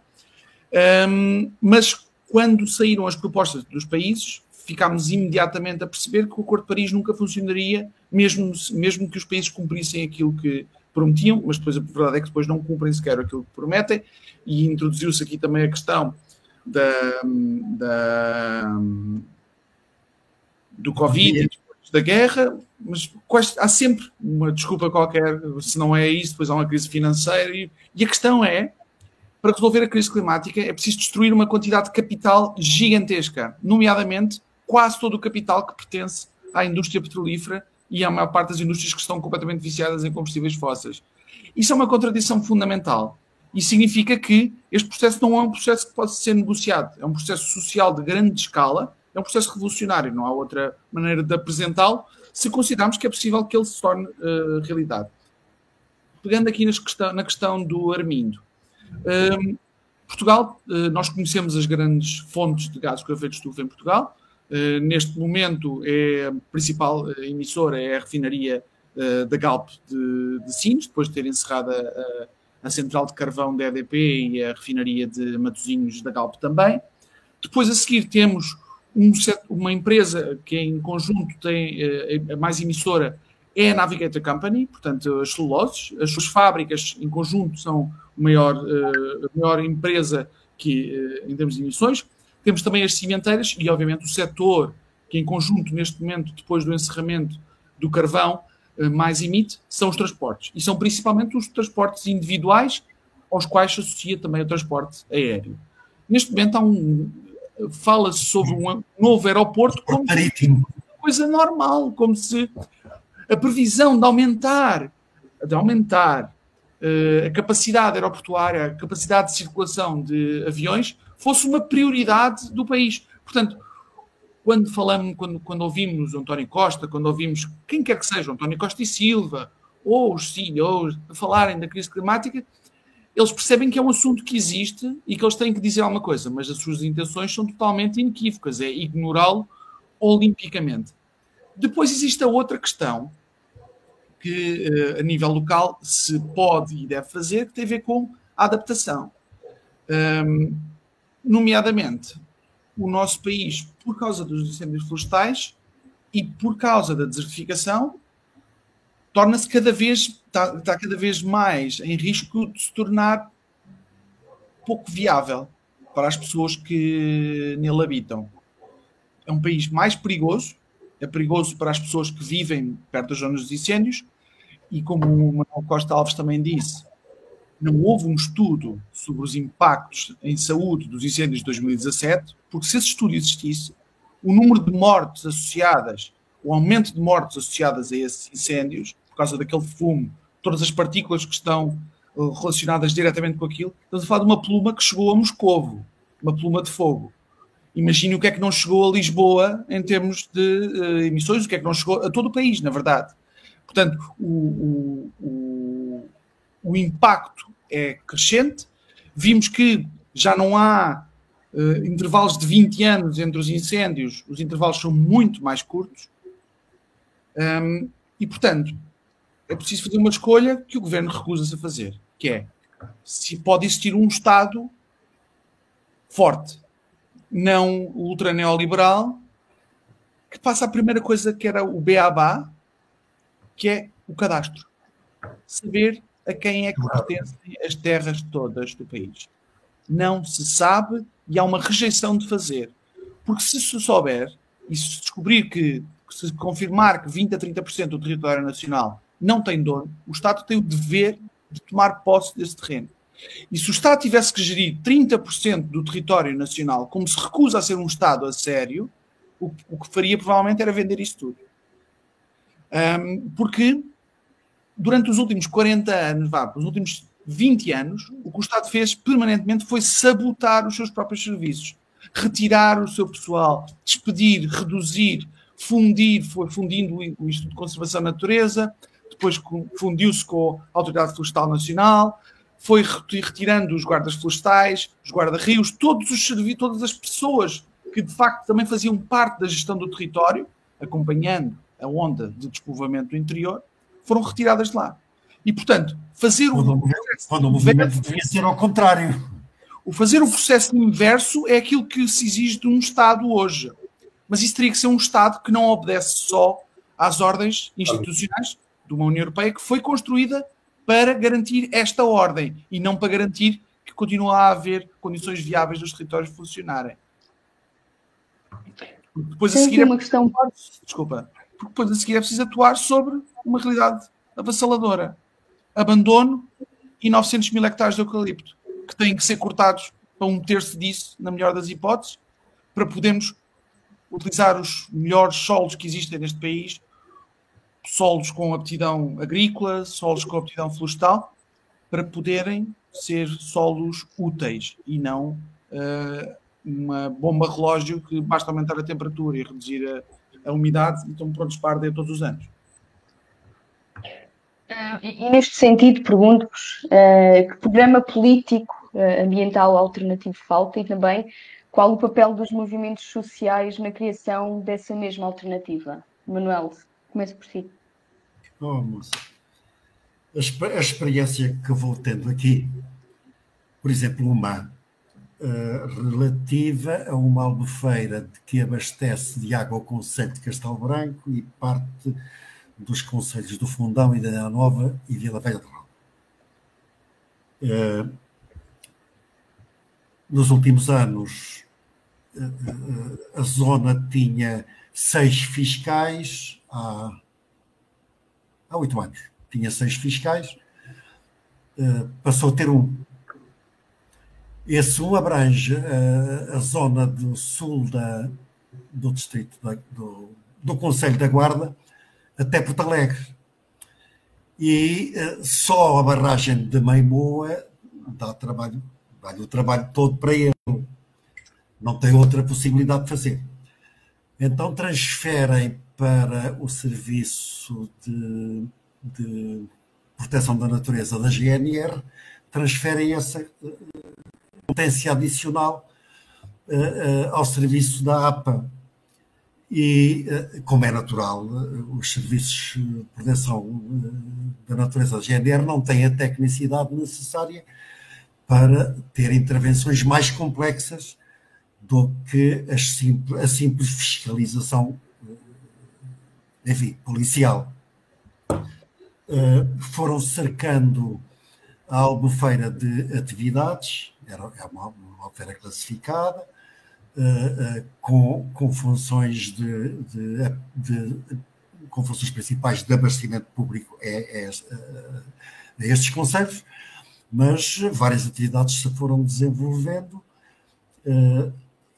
Um, mas quando saíram as propostas dos países, ficámos imediatamente a perceber que o Acordo de Paris nunca funcionaria, mesmo, mesmo que os países cumprissem aquilo que prometiam, mas depois a verdade é que depois não cumprem sequer aquilo que prometem, e introduziu-se aqui também a questão da, da do Covid e da guerra, mas há sempre uma desculpa qualquer, se não é isso, depois há uma crise financeira. E, e a questão é, para resolver a crise climática, é preciso destruir uma quantidade de capital gigantesca, nomeadamente quase todo o capital que pertence à indústria petrolífera e à maior parte das indústrias que estão completamente viciadas em combustíveis fósseis. Isso é uma contradição fundamental. E significa que este processo não é um processo que pode ser negociado, é um processo social de grande escala, é um processo revolucionário, não há outra maneira de apresentá-lo, se considerarmos que é possível que ele se torne uh, realidade. Pegando aqui questão, na questão do Armindo. Um, Portugal, uh, nós conhecemos as grandes fontes de gases com efeito de estufa em Portugal. Uh, neste momento, é a principal emissora é a refinaria da Galp de, de Sines, depois de ter encerrado a, a central de carvão da EDP e a refinaria de Matosinhos da Galp também. Depois, a seguir, temos um, uma empresa que em conjunto tem eh, a mais emissora é a Navigator Company, portanto, as celuloses. As suas fábricas em conjunto são a maior, eh, a maior empresa que, eh, em termos de emissões. Temos também as cimenteiras e, obviamente, o setor que, em conjunto, neste momento, depois do encerramento do carvão, mais emite são os transportes. E são principalmente os transportes individuais, aos quais se associa também o transporte aéreo. Neste momento há um, fala-se sobre um novo aeroporto como marítimo. uma coisa normal, como se a previsão de aumentar, de aumentar uh, a capacidade aeroportuária, a capacidade de circulação de aviões, fosse uma prioridade do país. Portanto, quando falamos, quando, quando ouvimos António Costa, quando ouvimos quem quer que seja, António Costa e Silva, ou os CEOs, a falarem da crise climática, eles percebem que é um assunto que existe e que eles têm que dizer alguma coisa, mas as suas intenções são totalmente inequívocas, é ignorá-lo olimpicamente. Depois existe a outra questão que, eh, a nível local, se pode e deve fazer, que tem a ver com a adaptação. Um, nomeadamente, o nosso país, por causa dos incêndios florestais e por causa da desertificação, torna-se cada vez, está, está cada vez mais em risco de se tornar pouco viável para as pessoas que nele habitam. É um país mais perigoso, é perigoso para as pessoas que vivem perto das zonas dos incêndios, e como o Manuel Costa Alves também disse, não houve um estudo sobre os impactos em saúde dos incêndios de 2017, porque se esse estudo existisse, o número de mortes associadas, o aumento de mortes associadas a esses incêndios, por causa daquele fumo, todas as partículas que estão relacionadas diretamente com aquilo. Estamos a falar de uma pluma que chegou a Moscovo, uma pluma de fogo. Imagine o que é que não chegou a Lisboa em termos de uh, emissões, o que é que não chegou a todo o país, na verdade. Portanto, o, o, o, o impacto é crescente. Vimos que já não há uh, intervalos de 20 anos entre os incêndios, os intervalos são muito mais curtos. Um, e, portanto, é preciso fazer uma escolha que o governo recusa-se a fazer, que é se pode existir um Estado forte, não ultra neoliberal, que passa a primeira coisa que era o BABA, que é o cadastro. Saber a quem é que pertencem as terras todas do país. Não se sabe e há uma rejeição de fazer. Porque se se souber e se descobrir que, se confirmar que 20 a 30% do território nacional não tem dono, o Estado tem o dever de tomar posse desse terreno. E se o Estado tivesse que gerir 30% do território nacional, como se recusa a ser um Estado a sério, o, o que faria provavelmente era vender isso tudo. Um, porque durante os últimos 40 anos, vá, os últimos 20 anos, o que o Estado fez permanentemente foi sabotar os seus próprios serviços, retirar o seu pessoal, despedir, reduzir, fundir, foi fundindo o Instituto de Conservação da Natureza, depois fundiu-se com a Autoridade Florestal Nacional, foi retirando os guardas florestais, os guarda-rios, todos os serviços, todas as pessoas que de facto também faziam parte da gestão do território, acompanhando a onda de despovoamento do interior, foram retiradas de lá. E, portanto, fazer quando o, processo quando o movimento inverso, devia ser ao contrário. O fazer o processo inverso é aquilo que se exige de um Estado hoje. Mas isso teria que ser um Estado que não obedece só às ordens institucionais de uma União Europeia que foi construída para garantir esta ordem e não para garantir que continua a haver condições viáveis dos territórios funcionarem. Depois a seguir é... uma questão. Desculpa. Porque depois a seguir é preciso atuar sobre uma realidade avassaladora. Abandono e 900 mil hectares de eucalipto, que têm que ser cortados para um terço disso, na melhor das hipóteses, para podermos utilizar os melhores solos que existem neste país solos com aptidão agrícola, solos com aptidão florestal, para poderem ser solos úteis e não uh, uma bomba relógio que basta aumentar a temperatura e reduzir a, a umidade e estão prontos para arder todos os anos. Uh, e, neste sentido, pergunto-vos uh, que programa político ambiental alternativo falta e também qual o papel dos movimentos sociais na criação dessa mesma alternativa? Manuel, começo por si. Oh, moça. A, experiência que vou tendo aqui, por exemplo, uma uh, relativa a uma albufeira que abastece de água o Conselho de Castelo Branco e parte dos conselhos do Fundão e da Nova e Vila Velha de Roma. Uh, nos últimos anos, a zona tinha seis fiscais, há há oito anos. Tinha seis fiscais, uh, passou a ter um. Esse um abrange uh, a zona do sul da, do distrito da, do, do Conselho da Guarda até Porto Alegre. E uh, só a barragem de Meimoa dá trabalho, dá o trabalho todo para ele. Não tem outra possibilidade de fazer. Então transferem para o Serviço de, de Proteção da Natureza da GNR, transferem essa eh, potência adicional uh, uh, ao serviço da APA. E, como é natural, os serviços de proteção da natureza da GNR não têm a tecnicidade necessária para ter intervenções mais complexas do que simples, a simples fiscalização enfim, policial. Uh, foram cercando a albufeira de atividades, era, é uma, uma albufeira classificada, uh, uh, com, com funções de, de, de, com funções principais de abastecimento público é, é, a estes conselhos, mas várias atividades se foram desenvolvendo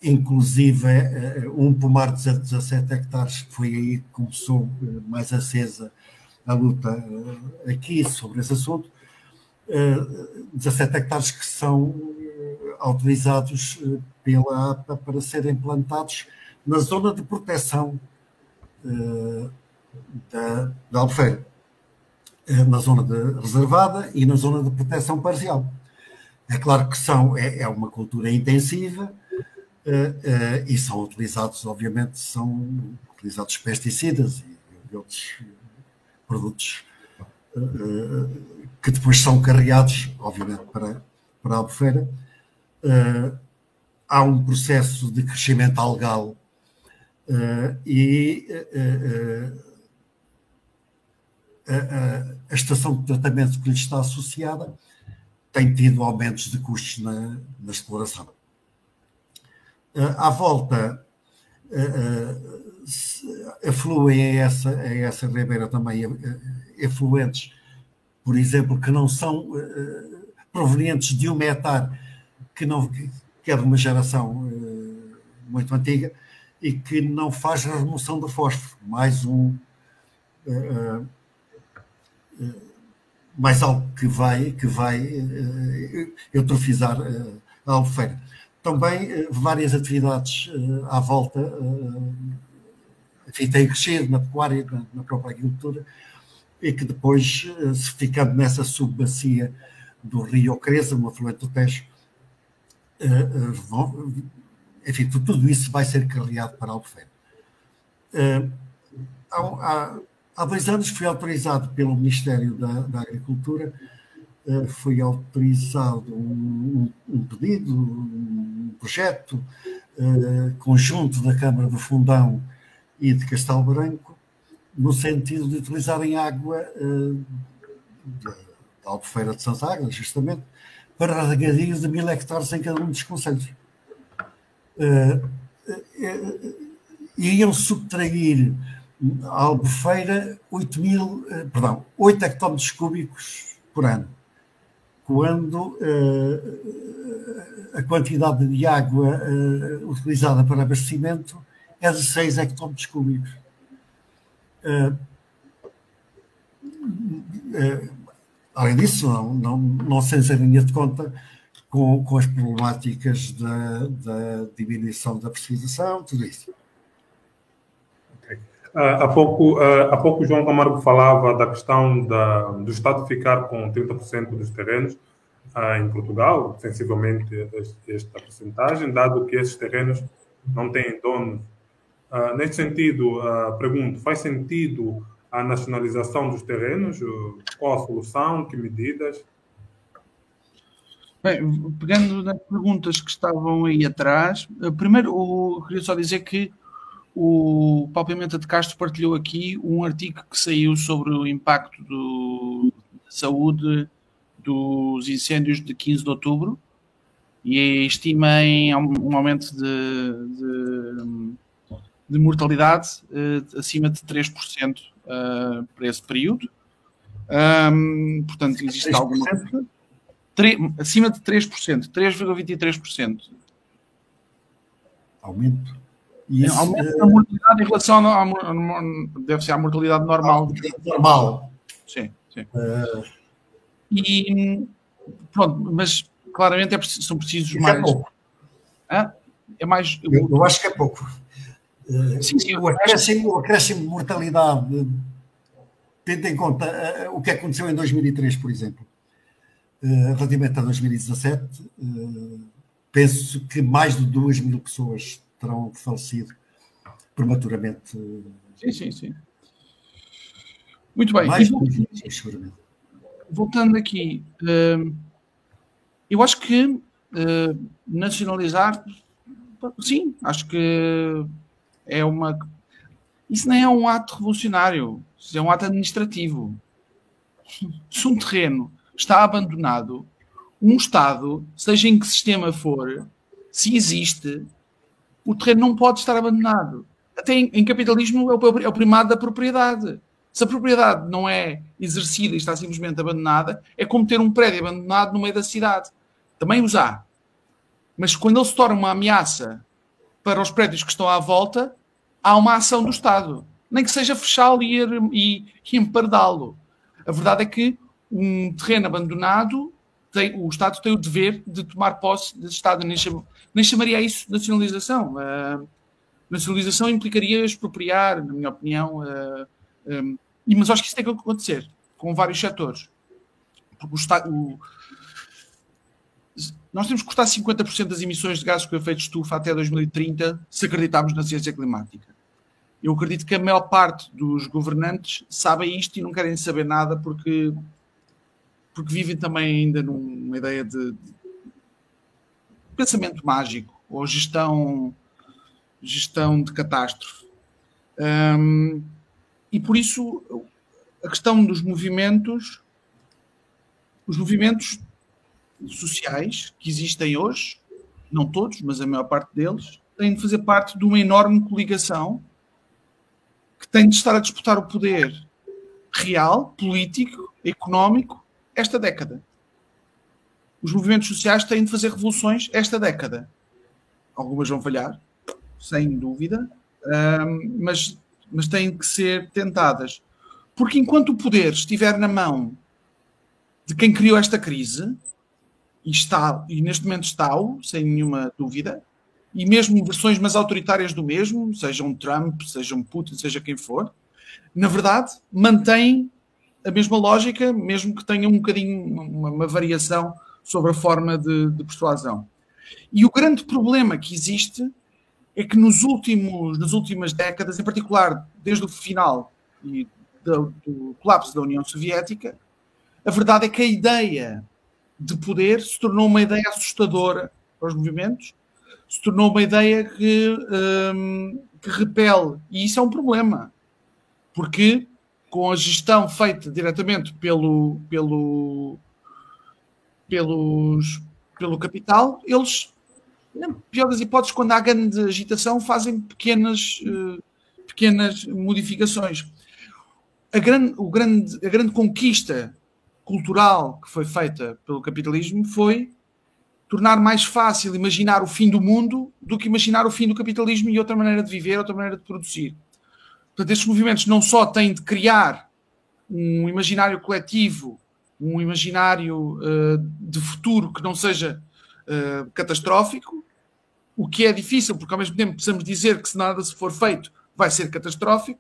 inclusive eh, um pomar de 17 hectares, foi aí que começou eh, mais acesa a luta eh, aqui sobre esse assunto, 17 hectares que são autorizados pela APA para serem plantados na zona de proteção da, da Albufeira, na zona de reservada e na zona de proteção parcial. É claro que são, é, é uma cultura intensiva uh, uh, e são utilizados, obviamente, são utilizados pesticidas e, e outros produtos uh, que depois são carregados, obviamente, para, para a albufeira. há um processo de crescimento algal e a, estação de tratamento que lhe está associada tem tido aumentos de custos na, na exploração. Uh, à volta, uh, afluem a essa, a essa ribeira também efluentes, por exemplo, que não são provenientes de um hectare, que, não, que é de uma geração muito antiga e que não faz a remoção de fósforo. Mais um mais algo que vai, que vai eutrofizar a albufeira. Também uh, várias atividades à volta, enfim, têm crescido na pecuária, na, própria agricultura, e que depois, se ficando nessa subbacia do rio Creza, no afluente do Tejo, enfim, tudo isso vai ser carregado para albufeira. Há, há, Há dois anos fui autorizado pelo Ministério da, da Agricultura, foi autorizado um, um, pedido, um projeto uh, conjunto da Câmara do Fundão e de Castelo Branco, no sentido de utilizarem água uh, da, Albufeira de Santa Águas, justamente, para regadio de mil hectares em cada um dos conselhos. Uh, iam subtrair a Albufeira 8 mil, eh, perdão, 8 hectómetros cúbicos por ano, quando uh, a quantidade de água uh, utilizada para abastecimento é de 6 hectómetros cúbicos. Uh, além disso, não, não, não sem a linha de conta com, com as problemáticas da, da diminuição da precipitação, tudo isso. Uh, há, pouco, uh, há pouco João Camargo falava da questão da, do Estado ficar com 30% dos terrenos uh, em Portugal, sensivelmente esta porcentagem, dado que esses terrenos não têm donos. neste sentido, pergunto, faz sentido a nacionalização dos terrenos? Qual a solução? Que medidas? Bem, pegando nas perguntas que estavam aí atrás, primeiro eu queria só dizer que o Paulo Pimenta de Castro partilhou aqui um artigo que saiu sobre o impacto do, da saúde dos incêndios de 15 de outubro e estima em um aumento de, de, de mortalidade uh, acima de 3% uh, eh, para esse período. Um, portanto, existe 3%? alguma. acima de 3%, 3,23%. Aumento. Isso, aumenta a mortalidade em relação à, deve ser a mortalidade normal. Normal. Sim, sim. Uh... E pronto, mas claramente é, são precisos isso mais. É pouco. Hã? É mais. Eu, eu, acho que é pouco. Uh, sim, sim, o, acréscimo, o acréscimo de mortalidade, tendo em conta uh, o que aconteceu em 2003, por exemplo, relativamente a 2017, penso que mais de 2 mil pessoas terão falecido prematuramente. Sim, sim, sim. Muito bem. Mais voltando, seguramente. voltando aqui, uh, eu acho que uh, nacionalizar, sim, acho que é uma. Isso nem é um ato revolucionário, isso é um ato administrativo. Se um terreno está abandonado, um Estado, seja em que sistema for, se existe, o terreno não pode estar abandonado. Até em, em capitalismo é o, é o primado da propriedade. Se a propriedade não é exercida e está simplesmente abandonada, é como ter um prédio abandonado no meio da cidade. Também os há. Mas quando ele se torna uma ameaça para os prédios que estão à volta, há uma ação do Estado. Nem que seja fechá-lo e, e, e empardá-lo. A verdade é que um terreno abandonado, tem, o Estado tem o dever de tomar posse desse Estado. Nem chamaria isso nacionalização. Uh, nacionalização implicaria expropriar, na minha opinião, uh, um, mas acho que isso tem que acontecer com vários setores. Porque o. O, nós temos que cortar 50% das emissões de gases com efeito de estufa até 2030 se acreditarmos na ciência climática. Eu acredito que a maior parte dos governantes sabem isto e não querem saber nada porque, porque vivem também ainda numa ideia de, de pensamento mágico ou gestão, gestão de catástrofe. Um, e por isso a questão dos movimentos, os movimentos sociais que existem hoje, não todos, mas a maior parte deles, têm de fazer parte de uma enorme coligação que tem de estar a disputar o poder real, político, económico, esta década. Os movimentos sociais têm de fazer revoluções esta década. Algumas vão falhar, sem dúvida, mas, mas têm que ser tentadas. Porque enquanto o poder estiver na mão de quem criou esta crise, e, está, e neste momento está, sem nenhuma dúvida, e mesmo versões mais autoritárias do mesmo, sejam Trump, sejam Putin, seja quem for, na verdade, mantém a mesma lógica, mesmo que tenha um bocadinho uma, uma variação sobre a forma de, de, persuasão. E o grande problema que existe é que nos últimos, nas últimas décadas, em particular desde o final do, do colapso da União Soviética, a verdade é que a ideia de poder se tornou uma ideia assustadora para os movimentos se tornou uma ideia que, um, que repele. E isso é um problema. Porque com a gestão feita diretamente pelo, pelo, pelos, pelo capital, eles, na pior das hipóteses, quando há grande agitação, fazem pequenas, uh, pequenas modificações. A grande, o grande, a grande conquista cultural que foi feita pelo capitalismo foi tornar mais fácil imaginar o fim do mundo do que imaginar o fim do capitalismo e outra maneira de viver, outra maneira de produzir. Portanto, estes movimentos não só têm de criar um imaginário coletivo, um imaginário uh, de futuro que não seja uh, catastrófico, o que é difícil, porque ao mesmo tempo precisamos dizer que se nada se for feito vai ser catastrófico,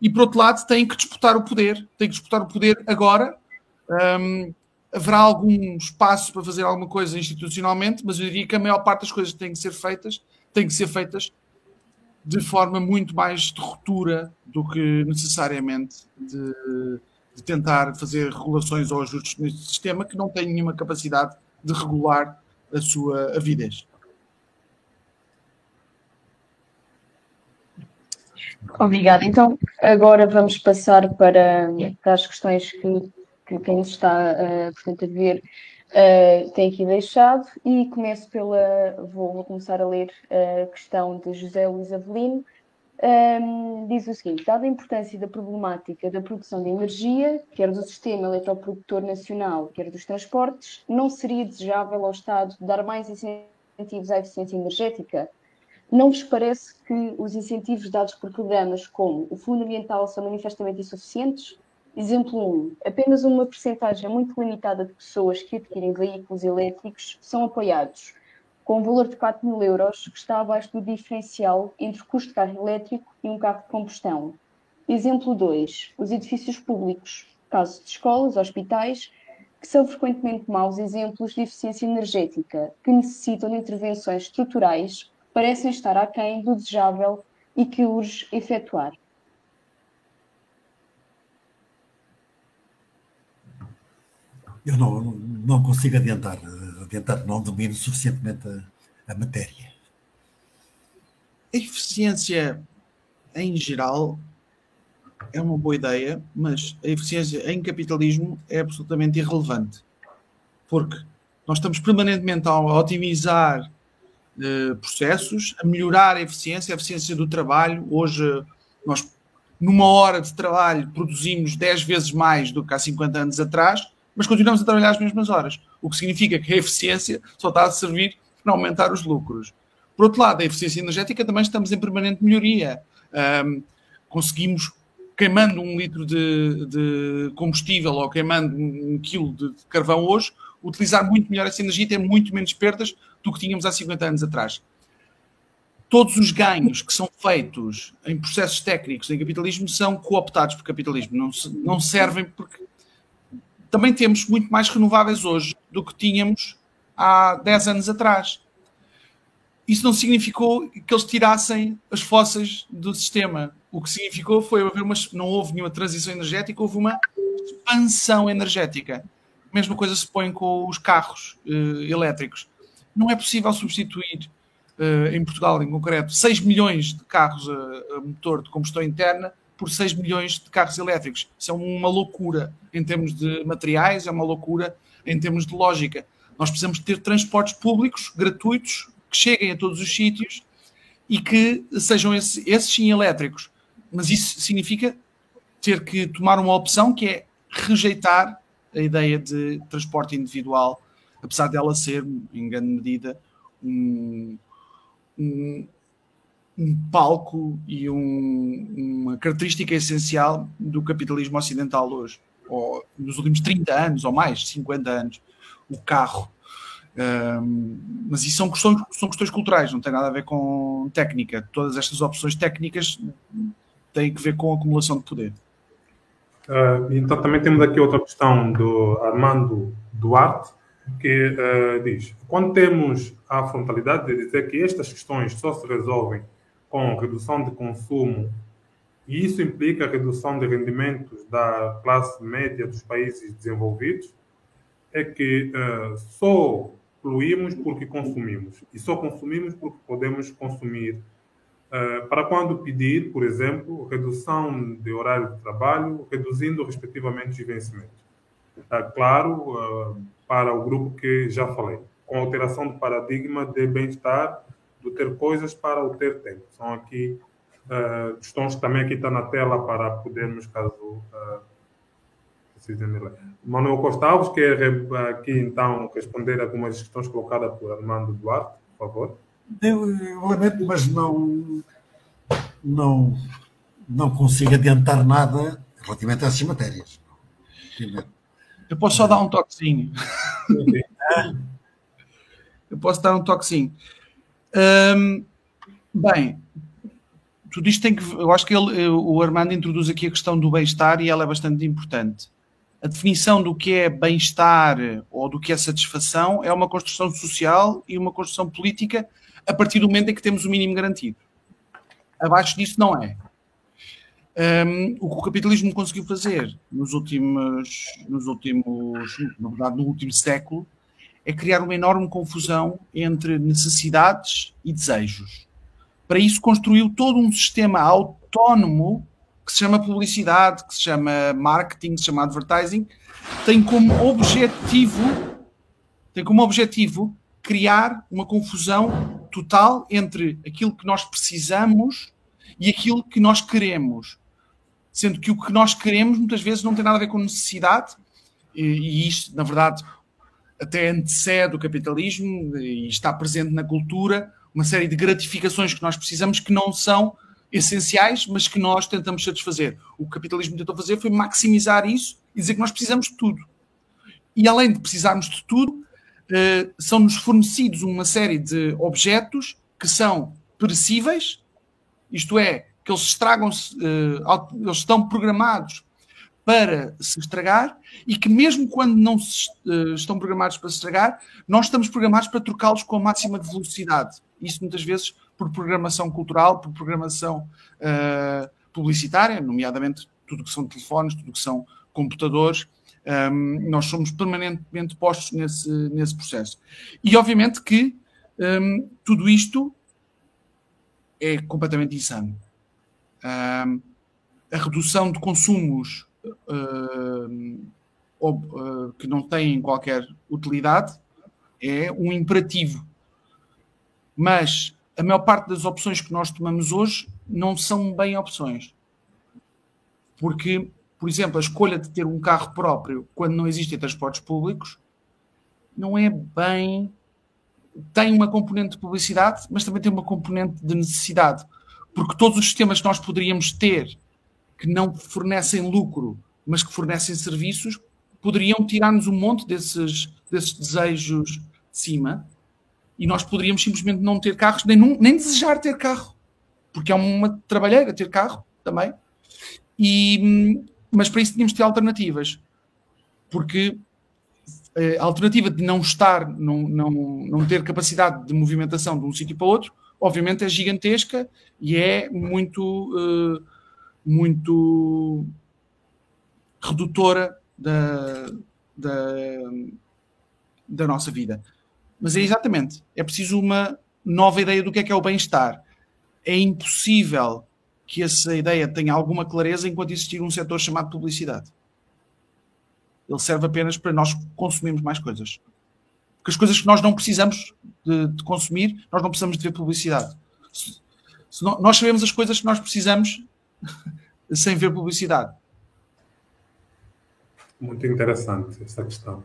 e por outro lado têm que disputar o poder, têm que disputar o poder agora, um, haverá algum espaço para fazer alguma coisa institucionalmente, mas eu diria que a maior parte das coisas que têm que ser feitas têm que ser feitas de forma muito mais de ruptura do que necessariamente de, de tentar fazer regulações ou ajustes neste sistema que não tem nenhuma capacidade de regular a sua avidez. Obrigada. Então, agora vamos passar para, para as questões que que quem está, uh, portanto, a ver uh, tem aqui deixado. E começo pela. Vou, vou, começar a ler a questão de José Luís Avelino. Um, diz o seguinte: dada a importância da problemática da produção de energia, quer do sistema eletroprodutor nacional, quer dos transportes, não seria desejável ao Estado dar mais incentivos à eficiência energética? Não vos parece que os incentivos dados por programas como o Fundo Ambiental são manifestamente insuficientes? Exemplo 1. Apenas uma percentagem muito limitada de pessoas que adquirem veículos elétricos são apoiados, com um valor de 4 mil euros, que está abaixo do diferencial entre o custo de carro elétrico e um carro de combustão. Exemplo 2. Os edifícios públicos, casos de escolas, hospitais, que são frequentemente maus exemplos de eficiência energética, que necessitam de intervenções estruturais, parecem estar aquém do desejável e que urge efetuar. Eu não, não consigo adiantar, adiantar, não domino suficientemente a, a matéria. A eficiência, em geral, é uma boa ideia, mas a eficiência em capitalismo é absolutamente irrelevante. Porque nós estamos permanentemente a otimizar uh, processos, a melhorar a eficiência, a eficiência do trabalho. Hoje, nós, numa hora de trabalho, produzimos 10 vezes mais do que há 50 anos atrás mas continuamos a trabalhar as mesmas horas, o que significa que a eficiência só está a servir para aumentar os lucros. Por outro lado, a eficiência energética também estamos em permanente melhoria. Um, conseguimos queimando um litro de, de combustível ou queimando um quilo de carvão hoje, utilizar muito melhor essa energia e ter muito menos perdas do que tínhamos há 50 anos atrás. Todos os ganhos que são feitos em processos técnicos em capitalismo são cooptados por capitalismo, não, não servem porque também temos muito mais renováveis hoje do que tínhamos há 10 anos atrás. Isso não significou que eles tirassem as fósseis do sistema. O que significou foi haver uma, não houve nenhuma transição energética, houve uma expansão energética. A mesma coisa se põe com os carros uh, elétricos. Não é possível substituir, uh, em Portugal em concreto, 6 milhões de carros a, a motor de combustão interna por 6 milhões de carros elétricos. Isso é uma loucura em termos de materiais, é uma loucura em termos de lógica. Nós precisamos ter transportes públicos gratuitos que cheguem a todos os sítios e que sejam esses, esses sim elétricos. Mas isso significa ter que tomar uma opção que é rejeitar a ideia de transporte individual, apesar dela ser, em grande medida, um, um, um palco e um, uma característica essencial do capitalismo ocidental hoje, ou nos últimos 30 anos ou mais, 50 anos, o carro. Um, mas isso são questões, são questões culturais, não tem nada a ver com técnica. Todas estas opções técnicas têm que ver com a acumulação de poder. Uh, então também temos aqui outra questão do Armando Duarte, que uh, diz: quando temos a frontalidade de dizer que estas questões só se resolvem com redução de consumo, e isso implica redução de rendimentos da classe média dos países desenvolvidos, é que uh, só fluímos porque consumimos, e só consumimos porque podemos consumir. Uh, para quando pedir, por exemplo, redução de horário de trabalho, reduzindo respectivamente os vencimentos. Uh, claro, para o grupo que já falei, com alteração do paradigma de bem-estar do ter coisas para o ter tempo. São aqui uh, questões que também aqui está na tela para podermos, caso uh, precisem ler. Manuel Costa Alves quer aqui então responder algumas questões colocadas por Armando Duarte, por favor. Eu, eu lamento, mas não, não, não consigo adiantar nada relativamente a essas matérias. Eu posso só dar um toquezinho. Eu posso dar um toquezinho. Bem, tudo isto tem que. Eu acho que ele, o Armando introduz aqui a questão do bem-estar e ela é bastante importante. A definição do que é bem-estar ou do que é satisfação é uma construção social e uma construção política a partir do momento em que temos o mínimo garantido. Abaixo disso não é. Um, o que o capitalismo conseguiu fazer nos últimos, nos últimos, na verdade, no último século, é criar uma enorme confusão entre necessidades e desejos. Para isso, construiu todo um sistema autónomo que se chama publicidade, que se chama marketing, que se chama advertising, tem como objetivo, tem como objetivo criar uma confusão total entre aquilo que nós precisamos e aquilo que nós queremos. Sendo que o que nós queremos muitas vezes não tem nada a ver com necessidade, e, e isto, na verdade, até antecede o capitalismo e está presente na cultura uma série de gratificações que nós precisamos que não são essenciais, mas que nós tentamos satisfazer. O capitalismo tentou fazer foi maximizar isso e dizer que nós precisamos de tudo. E além de precisarmos de tudo, eh, são-nos fornecidos uma série de objetos que são perecíveis, isto é, que eles estragam-se, eh, eles estão programados para se estragar e que mesmo quando não se, uh, estão programados para se estragar, nós estamos programados para trocá-los com a máxima de velocidade. Isso muitas vezes por programação cultural, por programação uh, publicitária, nomeadamente tudo que são telefones, tudo que são computadores. Um, ehm, nós somos permanentemente postos nesse, nesse processo. E obviamente que um, ehm, tudo isto é completamente insano. Um, ehm, a redução de consumos uh, que não têm qualquer utilidade é um imperativo. Mas a maior parte das opções que nós tomamos hoje não são bem opções. Porque, por exemplo, a escolha de ter um carro próprio quando não existem transportes públicos não é bem. Tem uma componente de publicidade, mas também tem uma componente de necessidade. Porque todos os sistemas que nós poderíamos ter que não fornecem lucro, mas que fornecem serviços, poderiam tirar-nos um monte desses, desses desejos de cima. E nós poderíamos simplesmente não ter carros, nem, nem desejar ter carro, porque é uma trabalheira ter carro também. E, mas para isso tínhamos de ter alternativas, porque eh, a alternativa de não estar, não, não, não ter capacidade de movimentação de um sítio para outro, obviamente é gigantesca e é muito, uh, muito redutora da, da, da nossa vida. Mas é exatamente, é preciso uma nova ideia do que é que é o bem-estar. É impossível que essa ideia tenha alguma clareza enquanto existir um setor chamado publicidade. Ele serve apenas para nós consumirmos mais coisas. Porque as coisas que nós não precisamos de, de consumir, nós não precisamos de ver publicidade. Se, se nós sabemos as coisas que nós precisamos sem ver publicidade. Muito interessante essa questão.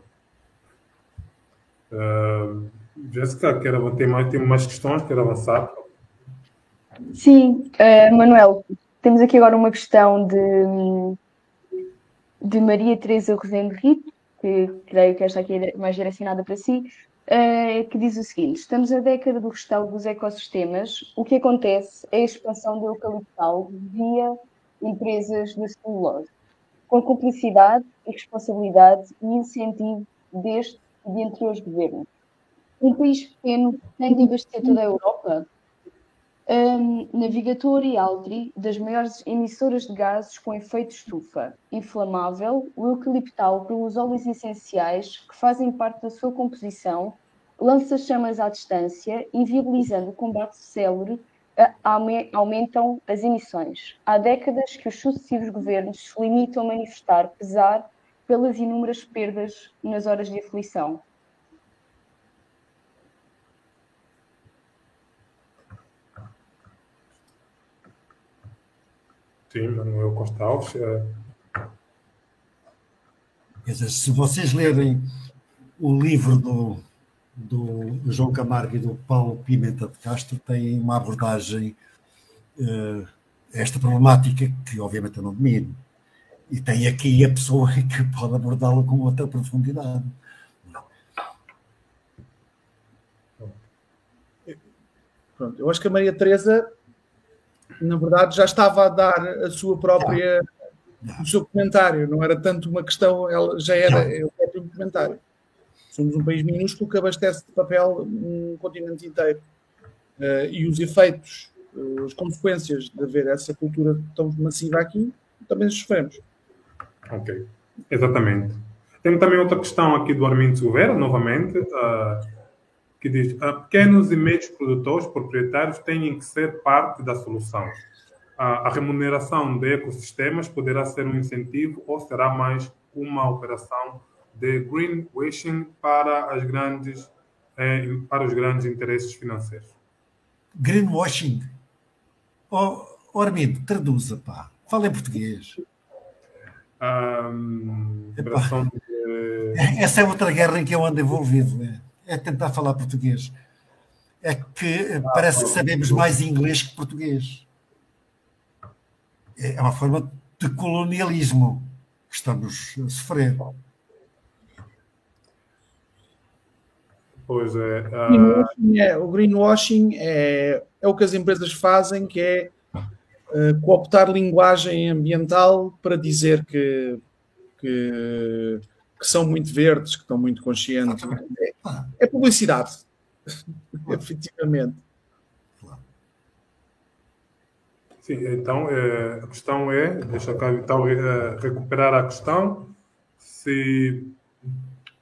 Uh, Jéssica, quer, tem, mais, tem mais questões? Quer avançar? Sim, uh, Manuel, temos aqui agora uma questão de, de Maria Teresa Rosendo Rito, que creio que esta aqui é mais direcionada para si, que diz o seguinte: Estamos na década do restauro dos ecossistemas. O que acontece é a expansão do eucaliptal via empresas de celulose, com cumplicidade e responsabilidade e incentivo deste e de anteriores governos. Um país pequeno tem de abastecer toda a Europa? Um, Navigator e Altri, das maiores emissoras de gases com efeito estufa inflamável, o eucaliptal pelos óleos essenciais que fazem parte da sua composição, lança chamas à distância, inviabilizando o combate célere, aumentam as emissões. Há décadas que os sucessivos governos se limitam a manifestar pesar pelas inúmeras perdas nas horas de aflição. Sim, Manuel Costa Alves. É... Quer dizer, se vocês lerem o livro do, do João Camargo e do Paulo Pimenta de Castro, tem uma abordagem uh, esta problemática que obviamente eu não domino. E tem aqui a pessoa que pode abordá-la com outra profundidade. Pronto, eu acho que a Maria Teresa na verdade, já estava a dar a sua própria, o seu comentário, não era tanto uma questão, ela já era o próprio comentário. Somos um país minúsculo que abastece de papel um continente inteiro. Uh, e os efeitos, uh, as consequências de haver essa cultura tão massiva aqui, também sofremos. Ok, exatamente. Tem também outra questão aqui do Armindo Silveira, novamente. Uh que diz ah, pequenos e médios produtores proprietários têm que ser parte da solução. A, a remuneração de ecossistemas poderá ser um incentivo ou será mais uma operação de greenwashing para as grandes eh, para os grandes interesses financeiros. Greenwashing. Oh, oh Armindo, traduza, pá. Fala em português. Um, de... Essa é outra guerra em que eu ando envolvido. Né? É tentar falar português. É que ah, parece que sabemos mais inglês que português. É uma forma de colonialismo que estamos a sofrer. Pois é. Uh... é o greenwashing é, é o que as empresas fazem, que é uh, cooptar linguagem ambiental para dizer que, que que são muito verdes, que estão muito conscientes. É, é publicidade, efetivamente. Sim, então é, a questão é, deixa cá então é, recuperar a questão, se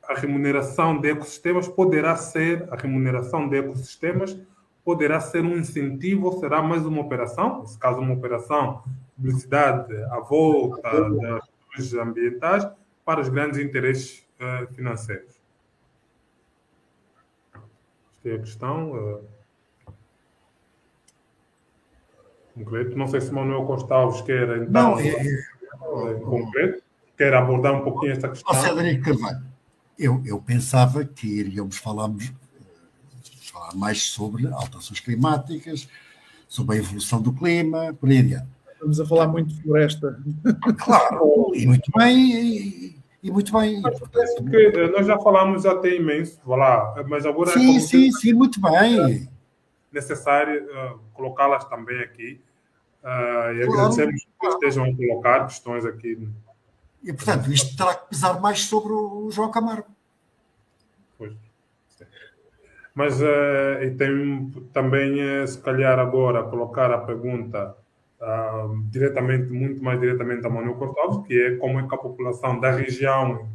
a remuneração de ecossistemas poderá ser, a remuneração de ecossistemas poderá ser um incentivo ou será mais uma operação, nesse caso uma operação publicidade à volta das questões ambientais, para os grandes interesses uh, financeiros. Esta é a questão. Uh, concreto. Não sei se Manuel Costa Alves quer então, Não, é, é, concreto, quer abordar um pouquinho esta questão. Cédric Carvalho, eu, eu pensava que iríamos falar, falar mais sobre alterações climáticas, sobre a evolução do clima, por aí adiante. Estamos a falar muito de floresta. Claro, e muito bem, e, e muito bem. Mas parece que eh, nós já falamos até imenso, lá, mas agora sim, sim, sim, muito bem. necessário uh, colocá-las também aqui. Uh, e agradecemos que estejam a colocar questões aqui. E, portanto, isto terá que pesar mais sobre o João Camargo. Pois. Mas uh, e tem também, uh, se calhar, agora colocar a pergunta uh, diretamente, muito mais diretamente a Manuel Cortalves, que é como é que a população da região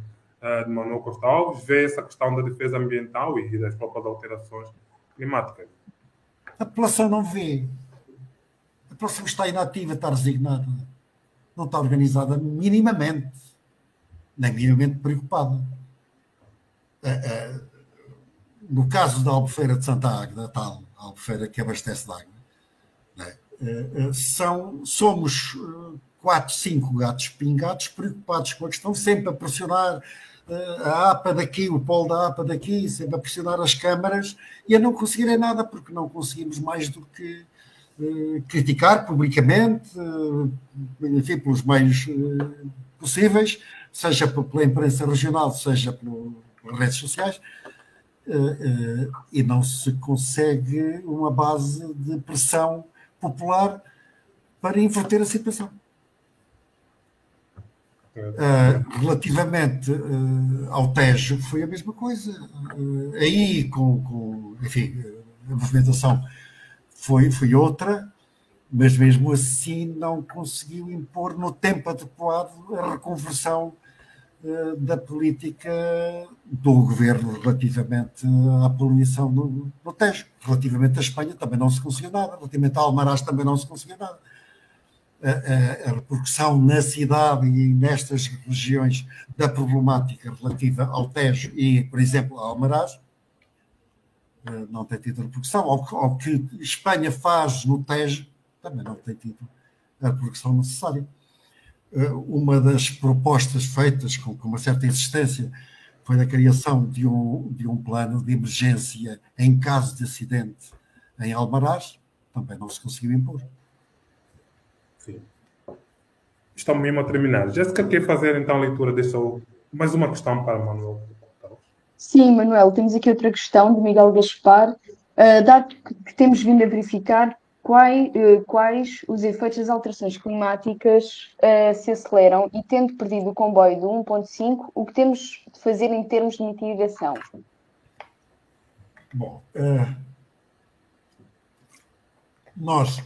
de Manuel Cortalves vê essa questão da defesa ambiental e das próprias alterações climáticas. A população não vê. A população está inativa, está resignada. Não está organizada minimamente. Nem minimamente preocupada no caso da Albufeira de Santa Águeda, tal Albufeira que abastece de água, são, somos eh, quatro, cinco gatos pingados preocupados com a questão, sempre a pressionar a APA daqui, o polo da APA daqui, sempre a pressionar as câmaras e a não conseguirem nada, porque não conseguimos mais do que criticar publicamente, enfim, pelos meios possíveis, seja pela imprensa regional, seja pelas redes sociais, eh, eh, e não se consegue uma base de pressão popular para inverter a situação. Uh, relativamente uh, ao Tejo, foi a mesma coisa. Uh, aí, com, com, enfim, a movimentação foi, foi outra, mas mesmo assim não conseguiu impor no tempo adequado a reconversão da política do governo relativamente à poluição no, no Tejo. Relativamente à Espanha também não se conseguiu nada, relativamente a Almaraz também não se conseguiu nada. A, a, a, repercussão na cidade e nestas regiões da problemática relativa ao Tejo e, por exemplo, a Almaraz, eh, não tem tido repercussão. Ao, ao que Espanha faz no Tejo, também não tem tido a repercussão necessária. Eh, uma das propostas feitas com, com, uma certa insistência foi a criação de um, de um plano de emergência em caso de acidente em Almaraz, também não se conseguiu impor. Sim. Estamos mesmo a terminar. Jéssica, quer fazer então a leitura desta mais uma questão para Manuel? Sim, Manuel, temos aqui outra questão de Miguel Gaspar. Uh, dado que temos vindo a verificar quais, eh, quais os efeitos das alterações climáticas uh, se aceleram e tendo perdido o comboio do 1.5, o que temos de fazer em termos de mitigação? Bom, uh, nós,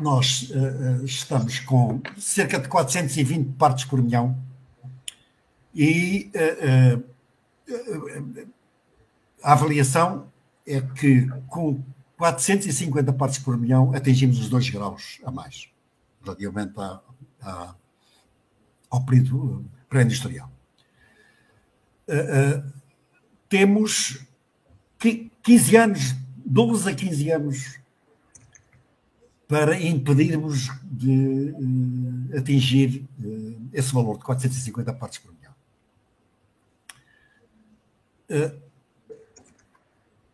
nós uh, estamos com cerca de 420 partes por milhão e a avaliação é que com 450 partes por milhão, atingimos os 2 graus a mais, relativamente a, a, ao período pré-industrial. Uh, uh, temos 15 anos, 12 a 15 anos, para impedirmos de uh, atingir esse valor de 450 partes por milhão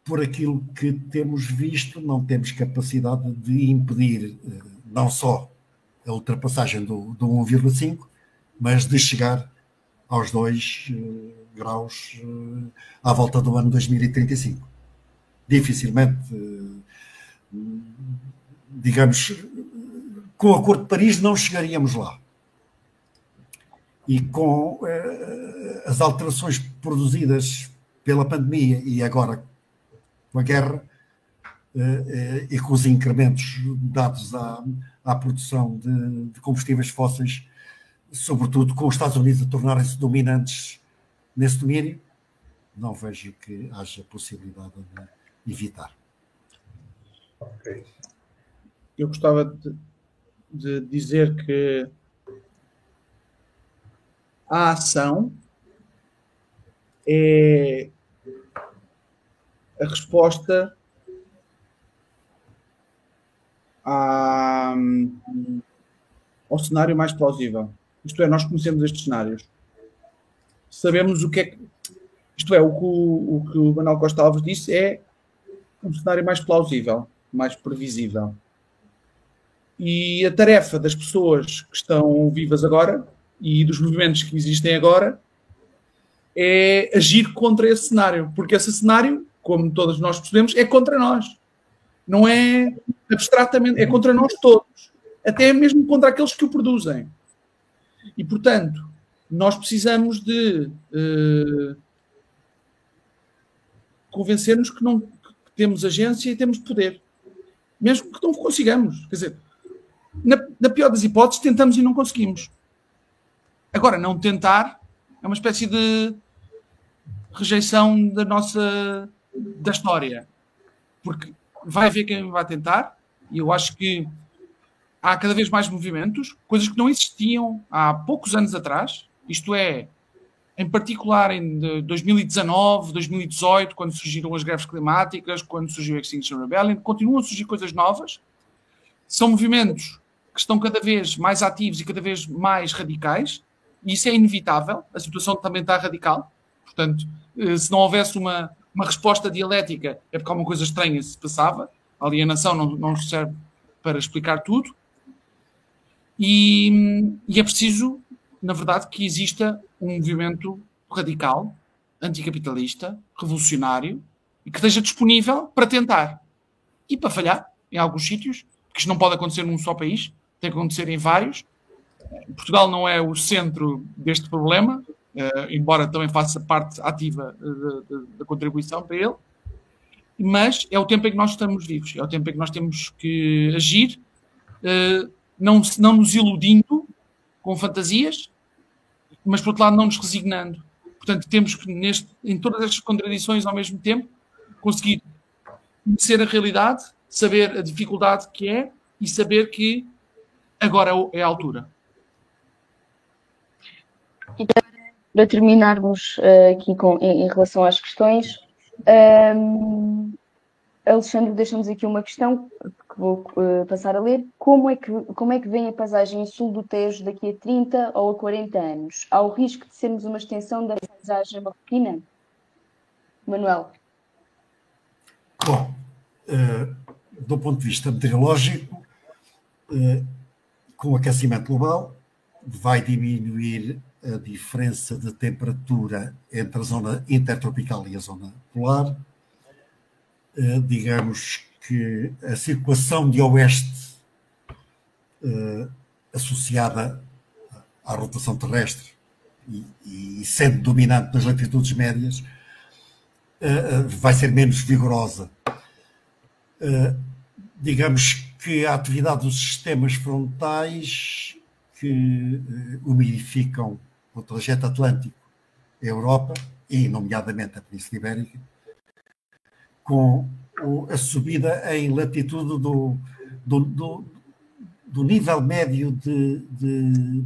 por aquilo que temos visto, não temos capacidade de impedir eh, não só a ultrapassagem do, do 1,5, mas de chegar aos 2 uh, graus uh, à volta do ano 2035. Dificilmente, digamos, com o Acordo de Paris não chegaríamos lá. E com as alterações produzidas pela pandemia e agora com a guerra eh, eh, e com os incrementos dados à, à produção de, de, combustíveis fósseis, sobretudo com os Estados Unidos a tornarem-se dominantes nesse domínio, não vejo que haja possibilidade de evitar. Eu gostava de, de dizer que a ação é a resposta à, ao cenário mais plausível. Isto é, nós conhecemos estes cenários. Sabemos o que é que. Isto é, o que o, o, que o Manuel Costa Alves disse é um cenário mais plausível, mais previsível. E a tarefa das pessoas que estão vivas agora e dos movimentos que existem agora é agir contra esse cenário, porque esse cenário, como todos nós percebemos, é contra nós. Não é abstratamente, é contra nós todos, até mesmo contra aqueles que o produzem. E, portanto, nós precisamos de uh, convencer-nos que, não, que temos agência e temos poder. Mesmo que não consigamos. Quer dizer, na, na pior das hipóteses, tentamos e não conseguimos. Agora, não tentar é uma espécie de rejeição da nossa da história. Porque vai haver quem vai tentar, e eu acho que há cada vez mais movimentos, coisas que não existiam há poucos anos atrás, isto é, em particular em 2019, 2018, quando surgiram as greves climáticas, quando surgiu a Extinction Rebellion, continuam a surgir coisas novas. São movimentos que estão cada vez mais ativos e cada vez mais radicais, e isso é inevitável. A situação também está radical. Portanto, eh, se não houvesse uma, uma resposta dialética, é porque alguma coisa estranha se passava. A alienação não, não serve para explicar tudo. E, e é preciso, na verdade, que exista um movimento radical, anticapitalista, revolucionário e que esteja disponível para tentar e para falhar em alguns sítios, porque isto não pode acontecer num só país, tem que acontecer em vários. Portugal não é o centro deste problema, embora também faça parte ativa da contribuição para ele, mas é o tempo em que nós estamos vivos, é o tempo em que nós temos que agir, uh, não, não nos iludindo com fantasias, mas por outro lado não nos resignando. Portanto, temos que, neste, em todas estas contradições ao mesmo tempo, conseguir conhecer a realidade, saber a dificuldade que é e saber que agora é a altura. E para terminarmos uh, aqui com, em, em, relação às questões, um, Alexandre, deixamos aqui uma questão que vou uh, passar a ler. Como é, que, como é que vem a paisagem sul do Tejo daqui a 30 ou a 40 anos? Há o risco de sermos uma extensão da paisagem marroquina? Manuel? Bom, uh, do ponto de vista meteorológico, com o aquecimento global, vai diminuir a diferença de temperatura entre a zona intertropical e a zona polar. Uh, digamos que a circulação de oeste uh, associada à rotação terrestre e, e, sendo dominante nas latitudes médias uh, vai ser menos vigorosa. digamos que a atividade dos sistemas frontais que umidificam o trajeto atlântico a Europa, e nomeadamente a Península Ibérica, com a subida em latitude do, do, do, do nível médio de, de,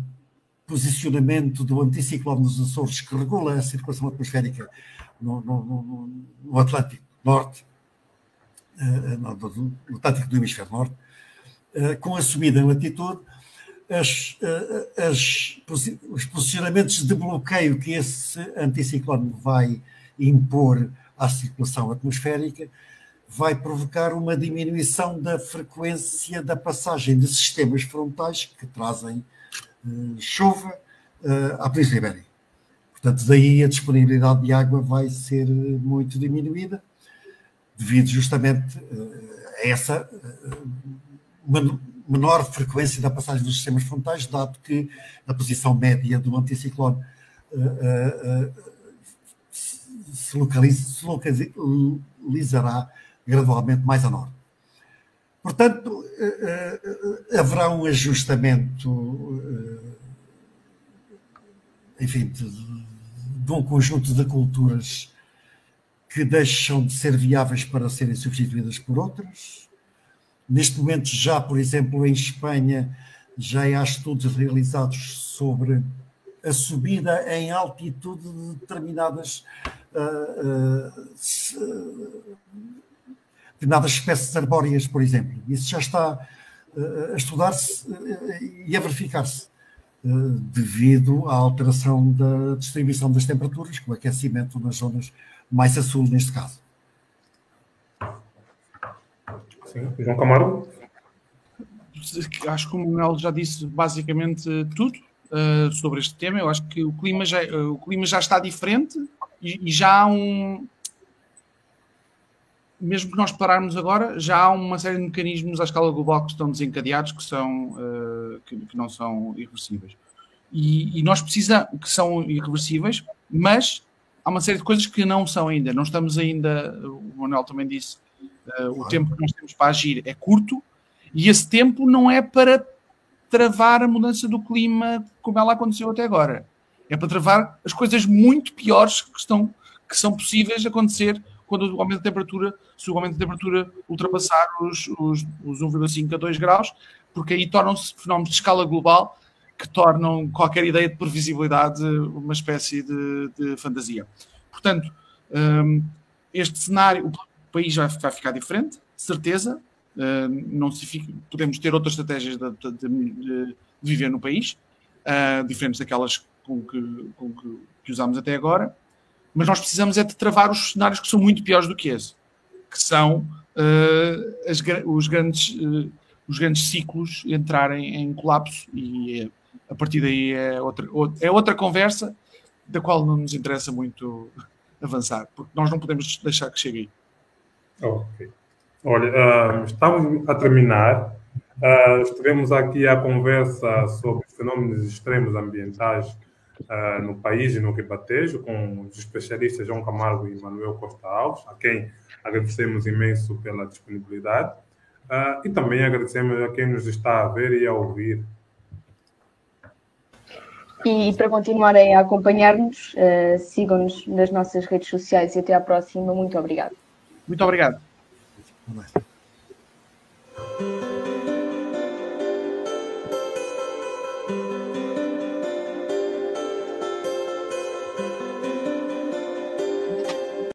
posicionamento do anticiclone dos Açores, que regula a circulação atmosférica no, no, no Atlântico Norte, uh, no, Atlântico do Hemisfério Norte, uh, com a subida em latitude, as, uh, as, os posicionamentos de bloqueio que esse anticiclone vai impor à circulação atmosférica vai provocar uma diminuição da frequência da passagem de sistemas frontais que trazem uh, chuva uh, à Península Ibérica. Portanto, daí a disponibilidade de água vai ser muito diminuída, devido justamente uh, a essa menor frequência da passagem dos sistemas frontais, dado que a posição média do anticiclone se, localiza, se localizará gradualmente mais a norte. Portanto, haverá um ajustamento, enfim, de, de um conjunto de culturas que deixam de ser viáveis para serem substituídas por outras. Neste momento, já, por exemplo, em Espanha, já há estudos realizados sobre a subida em altitude de determinadas uh, uh, determinadas espécies arbóreas, por exemplo. Isso já está uh, a estudar-se e a verificar-se devido à alteração da distribuição das temperaturas, com o aquecimento nas zonas mais a sul, neste caso. Sim, João Camargo? acho que o Manuel já disse basicamente tudo uh, sobre este tema. Eu acho que o clima já, uh, o clima já está diferente e, e, já há um. Mesmo que nós pararmos agora, já há uma série de mecanismos à escala global que estão desencadeados que, são, uh, que, que, não são irreversíveis. E, e nós precisamos, que são irreversíveis, mas há uma série de coisas que não são ainda. Não estamos ainda, o Manuel também disse, o tempo que nós temos para agir é curto e esse tempo não é para travar a mudança do clima como ela aconteceu até agora. É para travar as coisas muito piores que, estão, que são possíveis acontecer quando o aumento da temperatura, se o aumento da temperatura ultrapassar os, os, os 1,5 a 2 graus, porque aí tornam-se fenómenos de escala global que tornam qualquer ideia de previsibilidade uma espécie de, de fantasia. Portanto, um, este cenário, país vai, vai ficar diferente, certeza, Uh, não se fica, podemos ter outras estratégias de, de, de viver no país, uh, diferentes daquelas com que, com que, que usámos até agora, mas nós precisamos é de travar os cenários que são muito piores do que esse, que são uh, as, os, grandes, os grandes ciclos entrarem em colapso e a partir daí é outra, é outra conversa da qual não nos interessa muito avançar, porque nós não podemos deixar que chegue aí. Ok. Olha, uh, estamos a terminar. Uh, estivemos aqui a conversa sobre fenômenos extremos ambientais uh, no país e no Ribatejo, com os especialistas João Camargo e Manuel Costa Alves, a quem agradecemos imenso pela disponibilidade. e também agradecemos a quem nos está a ver e a ouvir. E para continuarem a acompanhar-nos, sigam-nos nas nossas redes sociais e até à próxima. Muito obrigado. Muito obrigado.